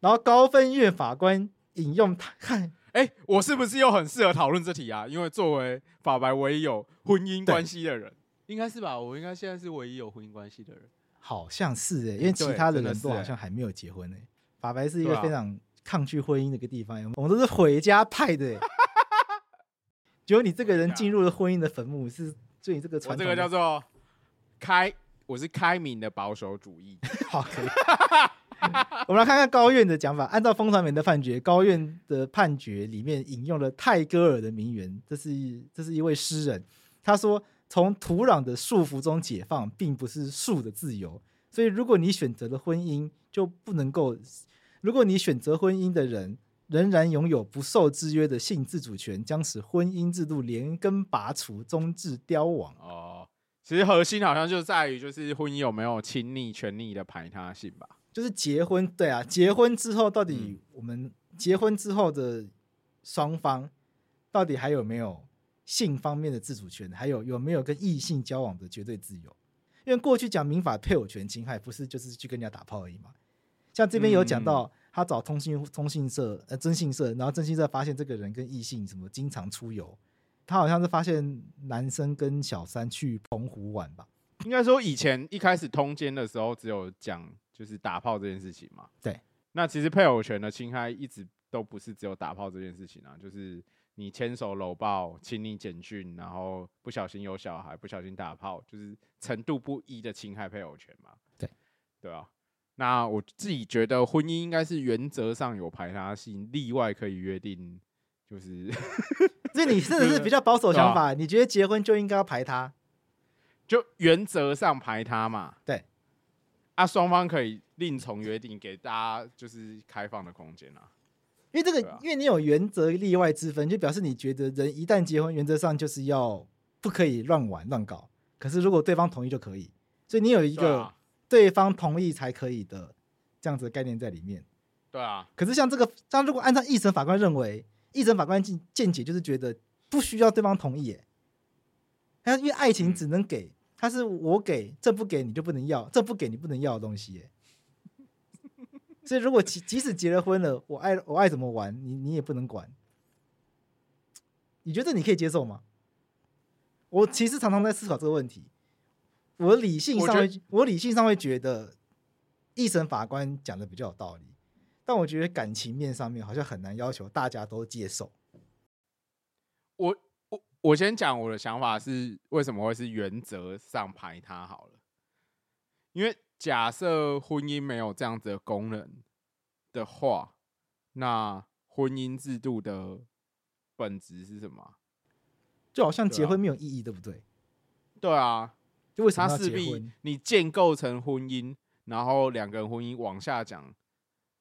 [SPEAKER 1] 然后高分院法官引用他看，
[SPEAKER 2] 哎，我是不是又很适合讨论这题啊？因为作为法白唯一有婚姻关系的人，应该是吧？我应该现在是唯一有婚姻关系的人。
[SPEAKER 1] 好像是哎、欸，因为其他的人都好像还没有结婚哎、欸。法白是一个非常抗拒婚姻的一个地方，我们都是回家派的、欸。结果你这个人进入了婚姻的坟墓，是对你这个传统。
[SPEAKER 2] 这个叫做开，我是开明的保守主义。
[SPEAKER 1] 好，可以。我们来看看高院的讲法。按照风传媒的判决，高院的判决里面引用了泰戈尔的名言，这是一这是一位诗人，他说。从土壤的束缚中解放，并不是树的自由。所以，如果你选择了婚姻，就不能够；如果你选择婚姻的人仍然拥有不受制约的性自主权，将使婚姻制度连根拔除，终至凋亡。
[SPEAKER 2] 哦，其实核心好像就在于，就是婚姻有没有亲昵、权利的排他性吧？
[SPEAKER 1] 就是结婚，对啊，结婚之后，到底我们结婚之后的双方，到底还有没有？性方面的自主权，还有有没有跟异性交往的绝对自由？因为过去讲民法配偶权侵害，不是就是去跟人家打炮而已嘛？像这边有讲到，他找通信通信社呃征信社，然后征信社发现这个人跟异性什么经常出游，他好像是发现男生跟小三去澎湖玩吧？
[SPEAKER 2] 应该说以前一开始通奸的时候，只有讲就是打炮这件事情嘛。
[SPEAKER 1] 对，
[SPEAKER 2] 那其实配偶权的侵害一直都不是只有打炮这件事情啊，就是。你牵手搂抱、亲昵简讯，然后不小心有小孩、不小心打炮，就是程度不一的侵害配偶权嘛？
[SPEAKER 1] 对，
[SPEAKER 2] 对啊。那我自己觉得婚姻应该是原则上有排他性，例外可以约定，就是。
[SPEAKER 1] 这你真的是比较保守想法，啊、你觉得结婚就应该要排他？
[SPEAKER 2] 就原则上排他嘛？
[SPEAKER 1] 对。
[SPEAKER 2] 啊，双方可以另从约定，给大家就是开放的空间啊。
[SPEAKER 1] 因为这个，因为你有原则例外之分，就表示你觉得人一旦结婚，原则上就是要不可以乱玩乱搞。可是如果对方同意就可以，所以你有一个对方同意才可以的这样子的概念在里面。
[SPEAKER 2] 对啊。
[SPEAKER 1] 可是像这个，像如果按照一审法官认为，一审法官见见解就是觉得不需要对方同意，哎，因为爱情只能给，他是我给，这不给你就不能要，这不给你不能要的东西，哎。所以，如果即即使结了婚了，我爱我爱怎么玩，你你也不能管。你觉得你可以接受吗？我其实常常在思考这个问题。我理性上会，我，我理性上会觉得一审法官讲的比较有道理，但我觉得感情面上面好像很难要求大家都接受。
[SPEAKER 2] 我我我先讲我的想法是为什么会是原则上排他好了，因为。假设婚姻没有这样子的功能的话，那婚姻制度的本质是什么？
[SPEAKER 1] 就好像结婚没有意义，对不对？
[SPEAKER 2] 对啊，
[SPEAKER 1] 就为什么
[SPEAKER 2] 他势必你建构成婚姻，然后两个人婚姻往下讲，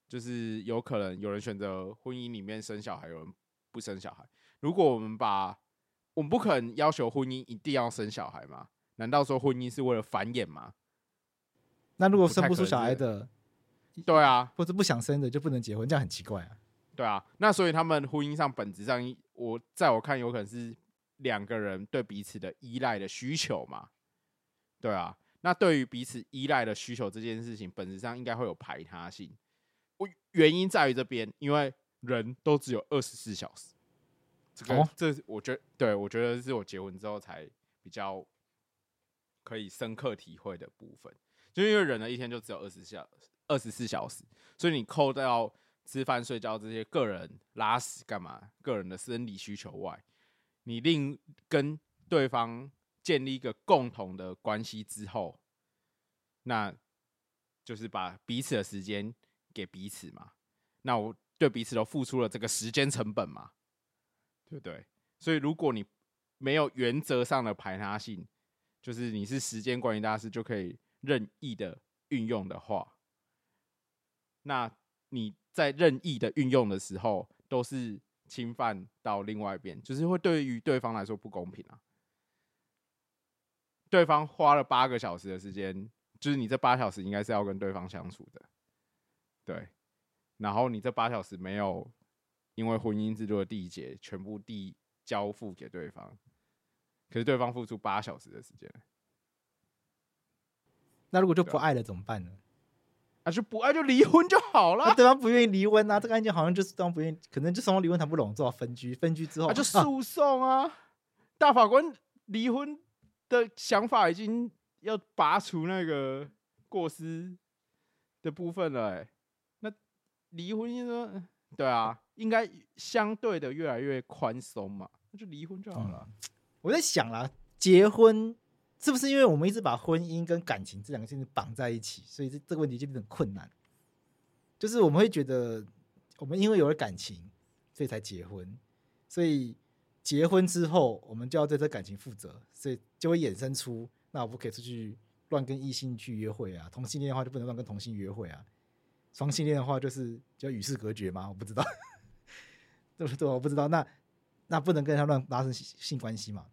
[SPEAKER 2] 就是有可能有人选择婚姻里面生小孩，有人不生小孩。如果我们把我们不可能要求婚姻一定要生小孩嘛？难道说婚姻是为了繁衍吗？
[SPEAKER 1] 那如果生不出小孩的，
[SPEAKER 2] 对啊，
[SPEAKER 1] 或者不想生的就不能结婚，这样很奇怪啊。
[SPEAKER 2] 对啊，那所以他们婚姻上本质上，我在我看有可能是两个人对彼此的依赖的需求嘛。对啊，那对于彼此依赖的需求这件事情，本质上应该会有排他性。我原因在于这边，因为人都只有二十四小时。这个，哦、这我觉得，对我觉得是我结婚之后才比较可以深刻体会的部分，就因为人的一天就只有二十小二十四小时，所以你扣掉吃饭、睡觉这些个人拉屎干嘛、个人的生理需求外，你另跟对方建立一个共同的关系之后，那就是把彼此的时间给彼此嘛，那我对彼此都付出了这个时间成本嘛。对不对？所以如果你没有原则上的排他性，就是你是时间管理大师就可以任意的运用的话，那你在任意的运用的时候，都是侵犯到另外一边，就是会对于对方来说不公平啊。对方花了八个小时的时间，就是你这八小时应该是要跟对方相处的，对，然后你这八小时没有。因为婚姻制度的缔结，全部递交付给对方，可是对方付出八小时的时间，
[SPEAKER 1] 那如果就不爱了怎么办呢？
[SPEAKER 2] 啊，就不爱就离婚就好了。
[SPEAKER 1] 对方不愿意离婚啊，这个案件好像就是对方不愿意，可能就双方离婚谈不拢，做分居，分居之后
[SPEAKER 2] 啊就诉讼啊。啊大法官离婚的想法已经要拔除那个过失的部分了，欸，那离婚就说对啊。应该相对的越来越宽松嘛，那就离婚就好了。
[SPEAKER 1] 嗯。我在想啦，结婚是不是因为我们一直把婚姻跟感情这两个事情绑在一起，所以这这个问题就变得困难。就是我们会觉得，我们因为有了感情，所以才结婚，所以结婚之后我们就要对这感情负责，所以就会衍生出，那我不可以出去乱跟异性去约会啊，同性恋的话就不能乱跟同性约会啊，双性恋的话就是就要与世隔绝吗？我不知道。对不对？我不知道，那那不能跟他乱发生性关系嘛？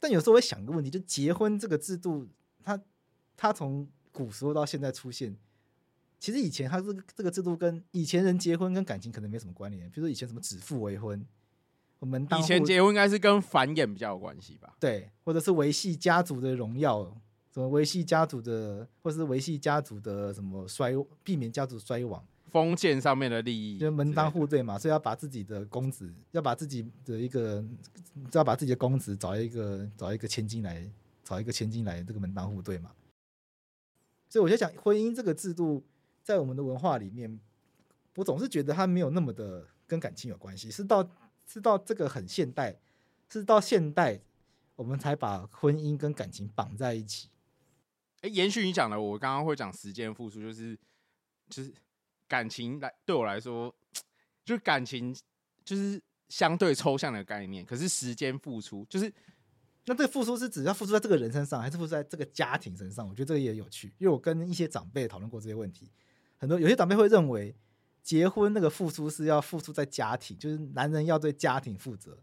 [SPEAKER 1] 但有时候我会想一个问题，就结婚这个制度，它它从古时候到现在出现，其实以前它这个这个制度跟以前人结婚跟感情可能没什么关联。比如说以前什么指腹为婚，我们
[SPEAKER 2] 以前结婚应该是跟繁衍比较有关系吧？
[SPEAKER 1] 对，或者是维系家族的荣耀，什么维系家族的，或者是维系家族的什么衰，避免家族衰亡。
[SPEAKER 2] 封建上面的利益，
[SPEAKER 1] 就门当户对嘛，所以要把自己的公子，要把自己的一个，要把自己的公子找一个，找一个千金来，找一个千金来，这个门当户对嘛。所以我就想，婚姻这个制度在我们的文化里面，我总是觉得它没有那么的跟感情有关系，是到是到这个很现代，是到现代我们才把婚姻跟感情绑在一起。
[SPEAKER 2] 哎，延续你讲的，我刚刚会讲时间付出，就是就是。感情来对我来说，就是感情就是相对抽象的概念。可是时间付出，就是
[SPEAKER 1] 那这个付出是指要付出在这个人身上，还是付出在这个家庭身上？我觉得这个也有趣，因为我跟一些长辈讨论过这些问题。很多有些长辈会认为，结婚那个付出是要付出在家庭，就是男人要对家庭负责，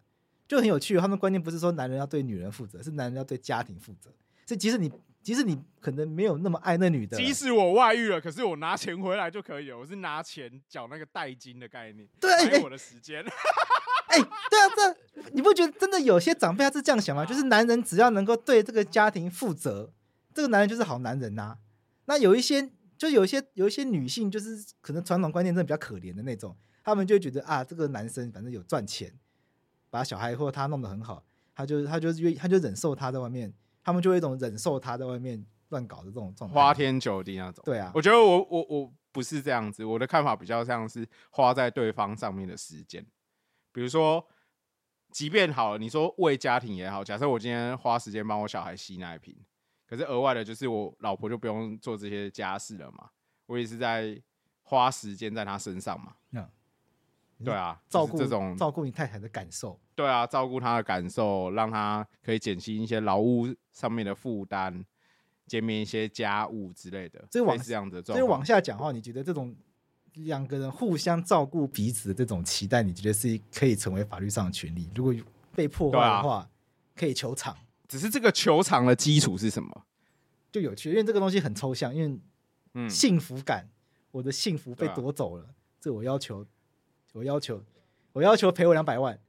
[SPEAKER 1] 就很有趣。他们观念不是说男人要对女人负责，是男人要对家庭负责。所以即使你。其实你可能没有那么爱那女的。
[SPEAKER 2] 即使我外遇了，可是我拿钱回来就可以了。我是拿钱缴那个代金的概念。对，我的时间。
[SPEAKER 1] 哎、欸，对啊，这你不觉得真的有些长辈他是这样想吗？就是男人只要能够对这个家庭负责，这个男人就是好男人呐、啊。那有一些，就有一些有一些女性，就是可能传统观念真的比较可怜的那种，他们就觉得啊，这个男生反正有赚钱，把小孩或者他弄得很好，他就他就愿他就忍受他在外面。他们就会一种忍受他在外面乱搞的这种状态，
[SPEAKER 2] 花天酒地那种。
[SPEAKER 1] 对啊，
[SPEAKER 2] 我觉得我我我不是这样子，我的看法比较像是花在对方上面的时间。比如说，即便好了，你说为家庭也好，假设我今天花时间帮我小孩吸奶瓶，可是额外的就是我老婆就不用做这些家事了嘛，我也是在花时间在她身上嘛。嗯。对啊，照顾这种
[SPEAKER 1] 照顾你太太的感受。
[SPEAKER 2] 对啊，照顾她的感受，让她可以减轻一些劳务上面的负担，减免一些家务之类的。
[SPEAKER 1] 所以往
[SPEAKER 2] 这样子，
[SPEAKER 1] 所以往下讲的话，你觉得这种两个人互相照顾彼此的这种期待，你觉得是可以成为法律上的权利？如果被破坏的话，啊、可以求偿。
[SPEAKER 2] 只是这个求偿的基础是什么？
[SPEAKER 1] 就有趣，因为这个东西很抽象。因为嗯，幸福感，嗯、我的幸福被夺走了，啊、这我要求。我要求，我要求赔我两百万。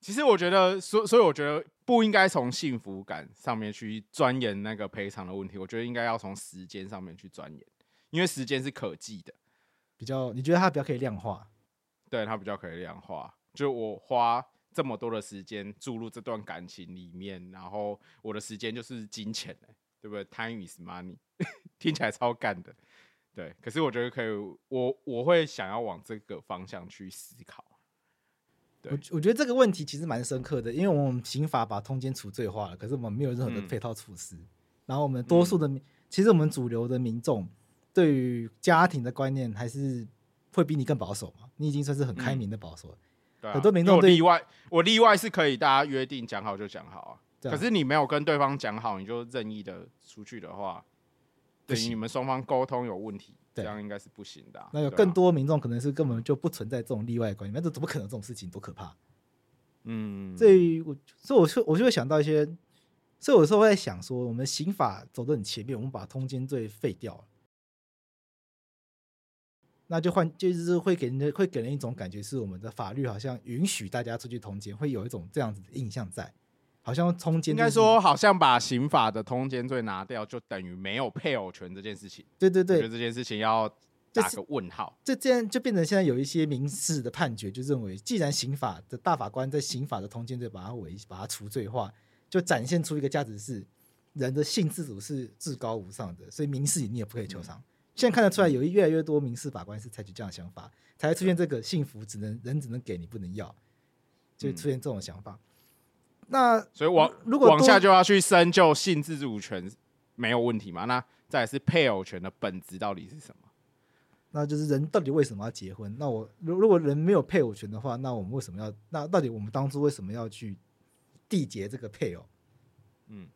[SPEAKER 2] 其实我觉得，所所以我觉得不应该从幸福感上面去钻研那个赔偿的问题。我觉得应该要从时间上面去钻研，因为时间是可计的。
[SPEAKER 1] 比较，你觉得它比较可以量化？
[SPEAKER 2] 对，它比较可以量化。就我花这么多的时间注入这段感情里面，然后我的时间就是金钱、欸，对不对？Time is money，听起来超干的。对，可是我觉得可以，我我会想要往这个方向去思考。对，
[SPEAKER 1] 我我觉得这个问题其实蛮深刻的，因为我们刑法把通奸除罪化了，可是我们没有任何的配套措施。嗯、然后我们多数的，嗯、其实我们主流的民众对于家庭的观念还是会比你更保守嘛。你已经算是很开明的保守了。嗯对啊、很多民众
[SPEAKER 2] 例外，我例外是可以大家约定讲好就讲好啊。啊可是你没有跟对方讲好，你就任意的出去的话，等于你们双方沟通有问题，这样应该是不行的、啊。
[SPEAKER 1] 那有更多民众可能是根本就不存在这种例外的观念，那这怎么可能这种事情多可怕？嗯，所以我所以我就我就会想到一些，所以有时候会在想说，我们刑法走得很前面，我们把通奸罪废掉了。那就换，就是会给人会给人一种感觉，是我们的法律好像允许大家出去通奸，会有一种这样子的印象在，好像通奸应
[SPEAKER 2] 该说，好像把刑法的通奸罪拿掉，就等于没有配偶权这件事情。
[SPEAKER 1] 对对对，
[SPEAKER 2] 我觉得这件事情要打个问号。
[SPEAKER 1] 这这样就变成现在有一些民事的判决，就认为既然刑法的大法官在刑法的通奸罪把它违把它除罪化，就展现出一个价值是人的性自主是至高无上的，所以民事你也不可以求偿。嗯现在看得出来，有越来越多民事法官是采取这样的想法，才会出现这个幸福只能人只能给你不能要，就出现这种想法。嗯、那
[SPEAKER 2] 所以往如果往下就要去深究性自主权没有问题吗？那再来是配偶权的本质到底是什么？
[SPEAKER 1] 那就是人到底为什么要结婚？那我如如果人没有配偶权的话，那我们为什么要？那到底我们当初为什么要去缔结这个配偶？嗯，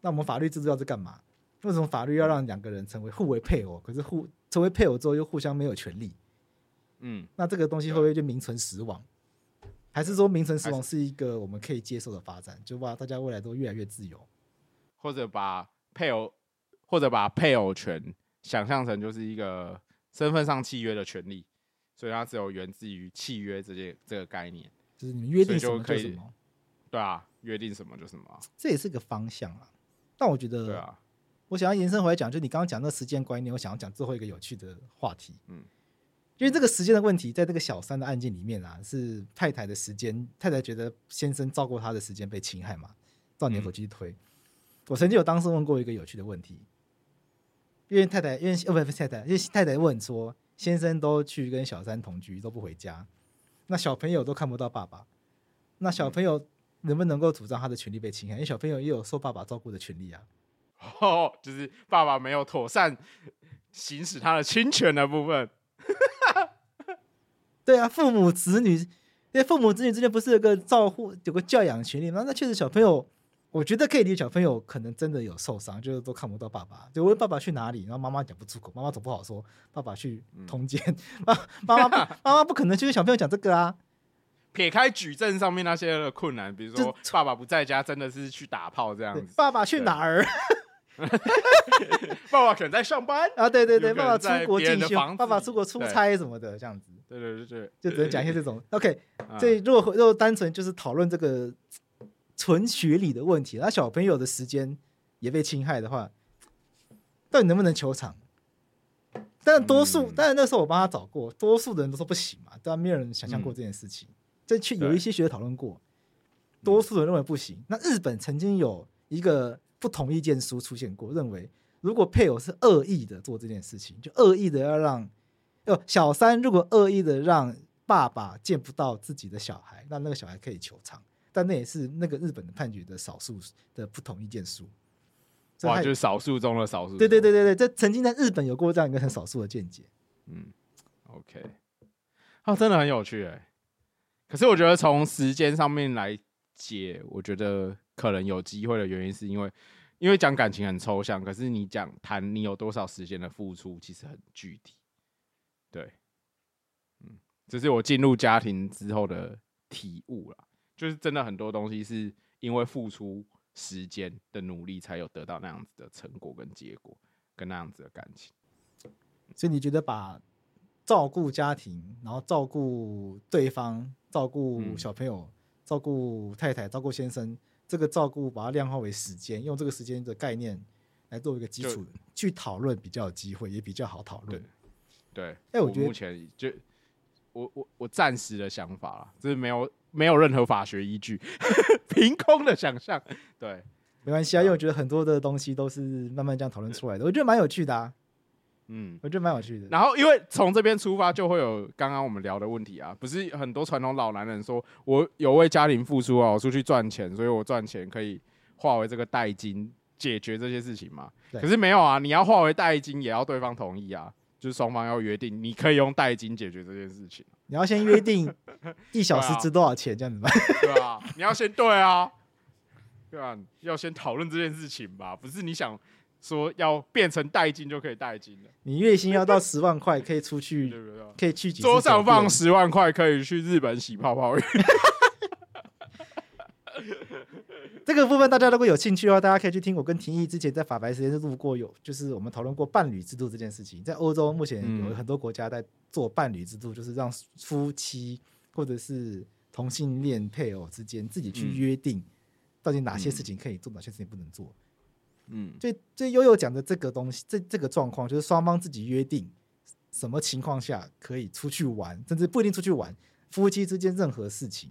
[SPEAKER 1] 那我们法律制度要是干嘛？为什么法律要让两个人成为互为配偶？可是互成为配偶之后又互相没有权利？嗯，那这个东西会不会就名存实亡？还是说名存实亡是一个我们可以接受的发展？就把大家未来都越来越自由，
[SPEAKER 2] 或者把配偶或者把配偶权想象成就是一个身份上契约的权利，所以它只有源自于契约这些这个概念，
[SPEAKER 1] 就是你们约定什么就什么。
[SPEAKER 2] 对啊，约定什么就什么，
[SPEAKER 1] 这也是个方向啊。但我觉得，对啊。我想要延伸回来讲，就你刚刚讲那时间观念，我想要讲最后一个有趣的话题。嗯，因为这个时间的问题，在这个小三的案件里面啊，是太太的时间，太太觉得先生照顾她的时间被侵害嘛，照你的逻辑推。嗯、我曾经有当时问过一个有趣的问题，因为太太，因为呃不不太太，因为太太问说，先生都去跟小三同居，都不回家，那小朋友都看不到爸爸，那小朋友能不能够主张他的权利被侵害？因为小朋友也有受爸爸照顾的权利啊。
[SPEAKER 2] 哦，就是爸爸没有妥善行使他的侵权的部分。
[SPEAKER 1] 对啊，父母子女，因为父母子女之间不是有个照护、有个教养权利吗？那确实小朋友，我觉得可以理解，小朋友可能真的有受伤，就是都看不到爸爸，就问爸爸去哪里，然后妈妈讲不出口，妈妈总不好说爸爸去通奸，妈妈妈妈不可能去跟小朋友讲这个啊。
[SPEAKER 2] 撇开举证上面那些的困难，比如说爸爸不在家，真的是去打炮这样子，
[SPEAKER 1] 爸爸去哪儿？
[SPEAKER 2] 爸爸可能在上班
[SPEAKER 1] 啊，对对对，爸爸出国进修，爸爸出国出差什么的，这样子。
[SPEAKER 2] 对对对对，
[SPEAKER 1] 就只能讲一些这种。OK，这如果如果单纯就是讨论这个纯学理的问题，那小朋友的时间也被侵害的话，到底能不能球场？但多数，当然那时候我帮他找过，多数的人都说不行嘛，当然没有人想象过这件事情。这却有一些学者讨论过，多数人认为不行。那日本曾经有一个。不同意见书出现过，认为如果配偶是恶意的做这件事情，就恶意的要让，呃，小三如果恶意的让爸爸见不到自己的小孩，那那个小孩可以求偿，但那也是那个日本的判决的少数的不同意见书。
[SPEAKER 2] 哇，就是少数中的少数。
[SPEAKER 1] 对对对对对，这曾经在日本有过这样一个很少数的见解。
[SPEAKER 2] 嗯，OK，啊，真的很有趣哎。可是我觉得从时间上面来解，我觉得。可能有机会的原因是因为，因为讲感情很抽象，可是你讲谈你有多少时间的付出，其实很具体。对，嗯，这是我进入家庭之后的体悟啦，就是真的很多东西是因为付出时间的努力，才有得到那样子的成果跟结果，跟那样子的感情。
[SPEAKER 1] 所以你觉得把照顾家庭，然后照顾对方，照顾小朋友，嗯、照顾太太，照顾先生。这个照顾把它量化为时间，用这个时间的概念来做一个基础去讨论，比较有机会，也比较好讨论。对，
[SPEAKER 2] 对，
[SPEAKER 1] 哎，我觉得
[SPEAKER 2] 目前就我我我暂时的想法啦，就是没有没有任何法学依据，凭空的想象。对，
[SPEAKER 1] 没关系啊，因为我觉得很多的东西都是慢慢这样讨论出来的，我觉得蛮有趣的啊。
[SPEAKER 2] 嗯，
[SPEAKER 1] 我觉得蛮有趣的。
[SPEAKER 2] 然后，因为从这边出发，就会有刚刚我们聊的问题啊，不是很多传统老男人说，我有为家庭付出啊，我出去赚钱，所以我赚钱可以化为这个代金，解决这些事情嘛？可是没有啊，你要化为代金，也要对方同意啊，就是双方要约定，你可以用代金解决这件事情。
[SPEAKER 1] 你要先约定一小时值多少钱，这样子吧？
[SPEAKER 2] 对啊，你要先对啊，对啊，要先讨论这件事情吧，不是你想。说要变成代金就可以代金了。
[SPEAKER 1] 你月薪要到 十万块，可以出去，
[SPEAKER 2] 对不对？
[SPEAKER 1] 可以去几
[SPEAKER 2] 桌上放十万块，可以去日本洗泡泡浴。
[SPEAKER 1] 这个部分大家如果有兴趣的话，大家可以去听我跟廷义之前在法白时间录过有，就是我们讨论过伴侣制度这件事情。在欧洲目前有很多国家在做伴侣制度，就是让夫妻或者是同性恋配偶之间自己去约定，到底哪些事情可以做，哪些事情不能做。嗯，最最悠悠讲的这个东西，这这个状况就是双方自己约定什么情况下可以出去玩，甚至不一定出去玩，夫妻之间任何事情，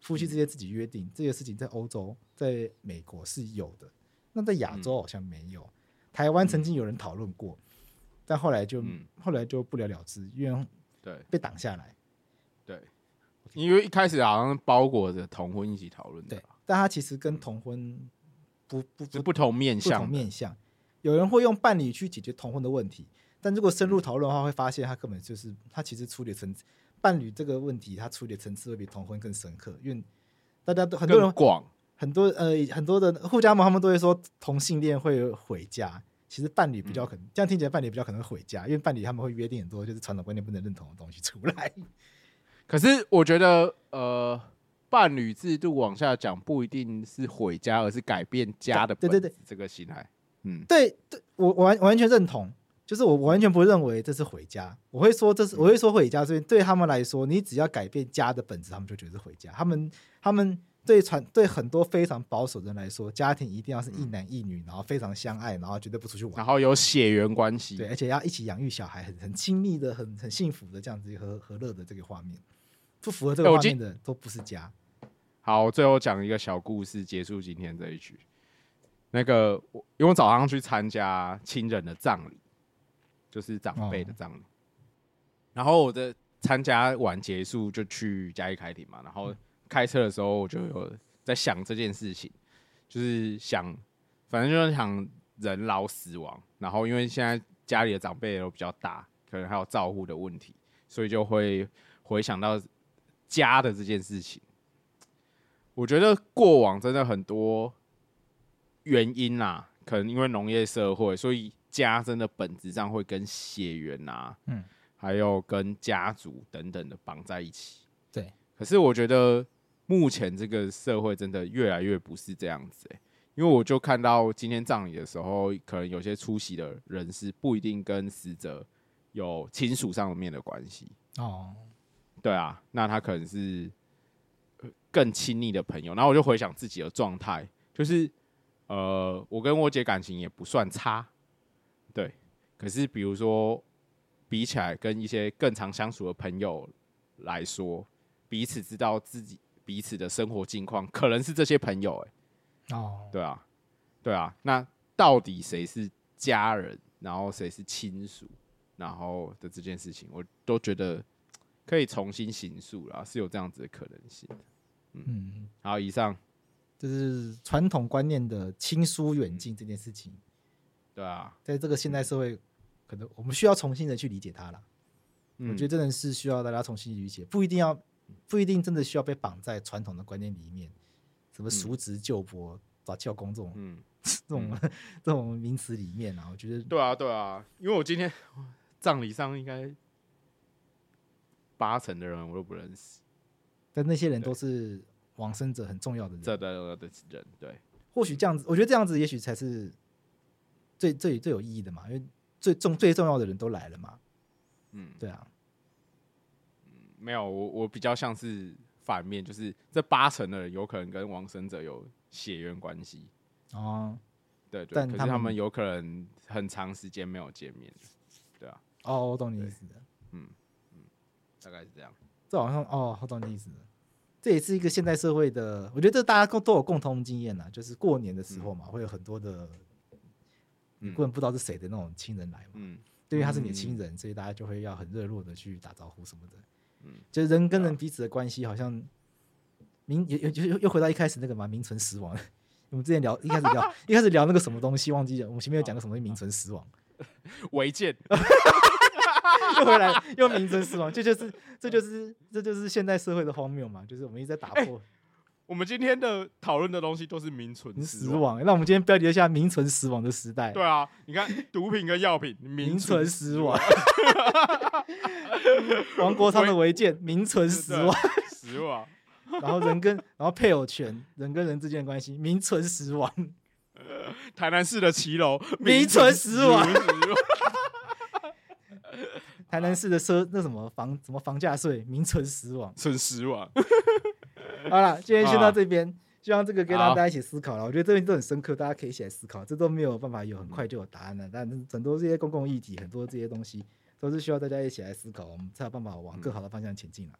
[SPEAKER 1] 夫妻之间自己约定这些事情，在欧洲、在美国是有的，那在亚洲好像没有。台湾曾经有人讨论过，但后来就后来就不了了之，因为对被挡下来。
[SPEAKER 2] 对，因为一开始好像包裹着同婚一起讨论的，
[SPEAKER 1] 对，但他其实跟同婚。不不不，
[SPEAKER 2] 不同面向，
[SPEAKER 1] 不同面向，有人会用伴侣去解决同婚的问题，但如果深入讨论的话，会发现他根本就是他其实处理层次伴侣这个问题，他处理层次会比同婚更深刻，因为大家都很多人
[SPEAKER 2] 广。
[SPEAKER 1] 很多呃很多的互家盟他们都会说同性恋会毁家，其实伴侣比较可能、嗯、这样听起来伴侣比较可能会毁家，因为伴侣他们会约定很多就是传统观念不能认同的东西出来。
[SPEAKER 2] 可是我觉得呃。伴侣制度往下讲，不一定是毁家，而是改变家的。对对对，这个心态，嗯，
[SPEAKER 1] 对对，我我完完全认同。就是我完全不认为这是毁家，我会说这是我会说毁家，所以对他们来说，你只要改变家的本质，他们就觉得是毁家。他们他们对传对很多非常保守的人来说，家庭一定要是一男一女，然后非常相爱，然后绝对不出去玩，
[SPEAKER 2] 然后有血缘关系，
[SPEAKER 1] 对，而且要一起养育小孩，很很亲密的，很很幸福的这样子和和乐的这个画面，不符合这个画面的都不是家。
[SPEAKER 2] 好，最后讲一个小故事，结束今天这一局。那个，我因为我早上去参加亲人的葬礼，就是长辈的葬礼。哦、然后我的参加完结束就去嘉义开庭嘛。然后开车的时候，我就有在想这件事情，就是想，反正就是想人老死亡。然后因为现在家里的长辈都比较大，可能还有照护的问题，所以就会回想到家的这件事情。我觉得过往真的很多原因啊，可能因为农业社会，所以家真的本质上会跟血缘啊，嗯，还有跟家族等等的绑在一起。
[SPEAKER 1] 对，
[SPEAKER 2] 可是我觉得目前这个社会真的越来越不是这样子欸，因为我就看到今天葬礼的时候，可能有些出席的人是不一定跟死者有亲属上面的关系哦。对啊，那他可能是。更亲密的朋友，然后我就回想自己的状态，就是，呃，我跟我姐感情也不算差，对，可是比如说比起来跟一些更常相处的朋友来说，彼此知道自己彼此的生活境况，可能是这些朋友、欸，哎，哦，对啊，对啊，那到底谁是家人，然后谁是亲属，然后的这件事情，我都觉得可以重新形塑啦，是有这样子的可能性的。嗯，好，以上
[SPEAKER 1] 就是传统观念的亲疏远近这件事情。
[SPEAKER 2] 对啊，
[SPEAKER 1] 在这个现代社会，可能我们需要重新的去理解它了。嗯，我觉得真的是需要大家重新理解，不一定要，不一定真的需要被绑在传统的观念里面，什么叔侄舅伯、早教公这种，嗯，这种 这种名词里面啊，我觉得。
[SPEAKER 2] 对啊，对啊，因为我今天葬礼上应该八成的人我都不认识。
[SPEAKER 1] 但那些人都是往生者很重要的人，
[SPEAKER 2] 这的的人，对，
[SPEAKER 1] 或许这样子，我觉得这样子也许才是最最最有意义的嘛，因为最重最重要的人都来了嘛，嗯，对啊，
[SPEAKER 2] 嗯，没有，我我比较像是反面，就是这八成的人有可能跟往生者有血缘关系哦，对，对，对，但可是他们有可能很长时间没有见面，对啊，
[SPEAKER 1] 哦，我懂你意思的。
[SPEAKER 2] 嗯嗯，大概是这样。
[SPEAKER 1] 这好像哦，好懂你意思的。这也是一个现代社会的，我觉得这大家都都有共同经验呐，就是过年的时候嘛，嗯、会有很多的，嗯根本不知道是谁的那种亲人来嘛。嗯，对于他是你的亲人，嗯、所以大家就会要很热络的去打招呼什么的。嗯，就是人跟人彼此的关系好像名又又又又回到一开始那个嘛，名存实亡。我们之前聊一开始聊一开始聊那个什么东西，忘记了。我们前面有讲个什么名存实亡，
[SPEAKER 2] 违建。
[SPEAKER 1] 又回来，又名存实亡，这就是，这就是，这就是现代社会的荒谬嘛！就是我们一直在打破。欸、
[SPEAKER 2] 我们今天的讨论的东西都是名存实亡。
[SPEAKER 1] 那我们今天标题一下“名存实亡”的时代。
[SPEAKER 2] 对啊，你看毒品跟药品名存实亡。
[SPEAKER 1] 王国昌的违建名存实亡，
[SPEAKER 2] 实亡。
[SPEAKER 1] 然后人跟然后配偶权，人跟人之间的关系名存实亡。
[SPEAKER 2] 台南市的骑楼
[SPEAKER 1] 名存实亡。台南市的车那什么房什么房价税名存实亡，
[SPEAKER 2] 存实亡。
[SPEAKER 1] 好了，今天先到这边，啊、希望这个跟大家一起思考了。我觉得这边都很深刻，大家可以一起来思考。这都没有办法有很快就有答案的，但很多这些公共议题，很多这些东西都是需要大家一起来思考，我们才有办法往更好的方向前进了。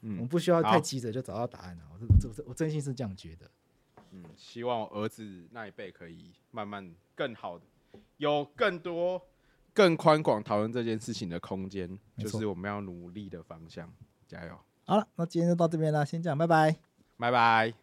[SPEAKER 1] 嗯，我们不需要太急着就找到答案了。好我这我真心是这样觉得。
[SPEAKER 2] 嗯，希望我儿子那一辈可以慢慢更好的，有更多。更宽广讨论这件事情的空间，就是我们要努力的方向。加油！
[SPEAKER 1] 好了，那今天就到这边了，先这样，拜拜，
[SPEAKER 2] 拜拜。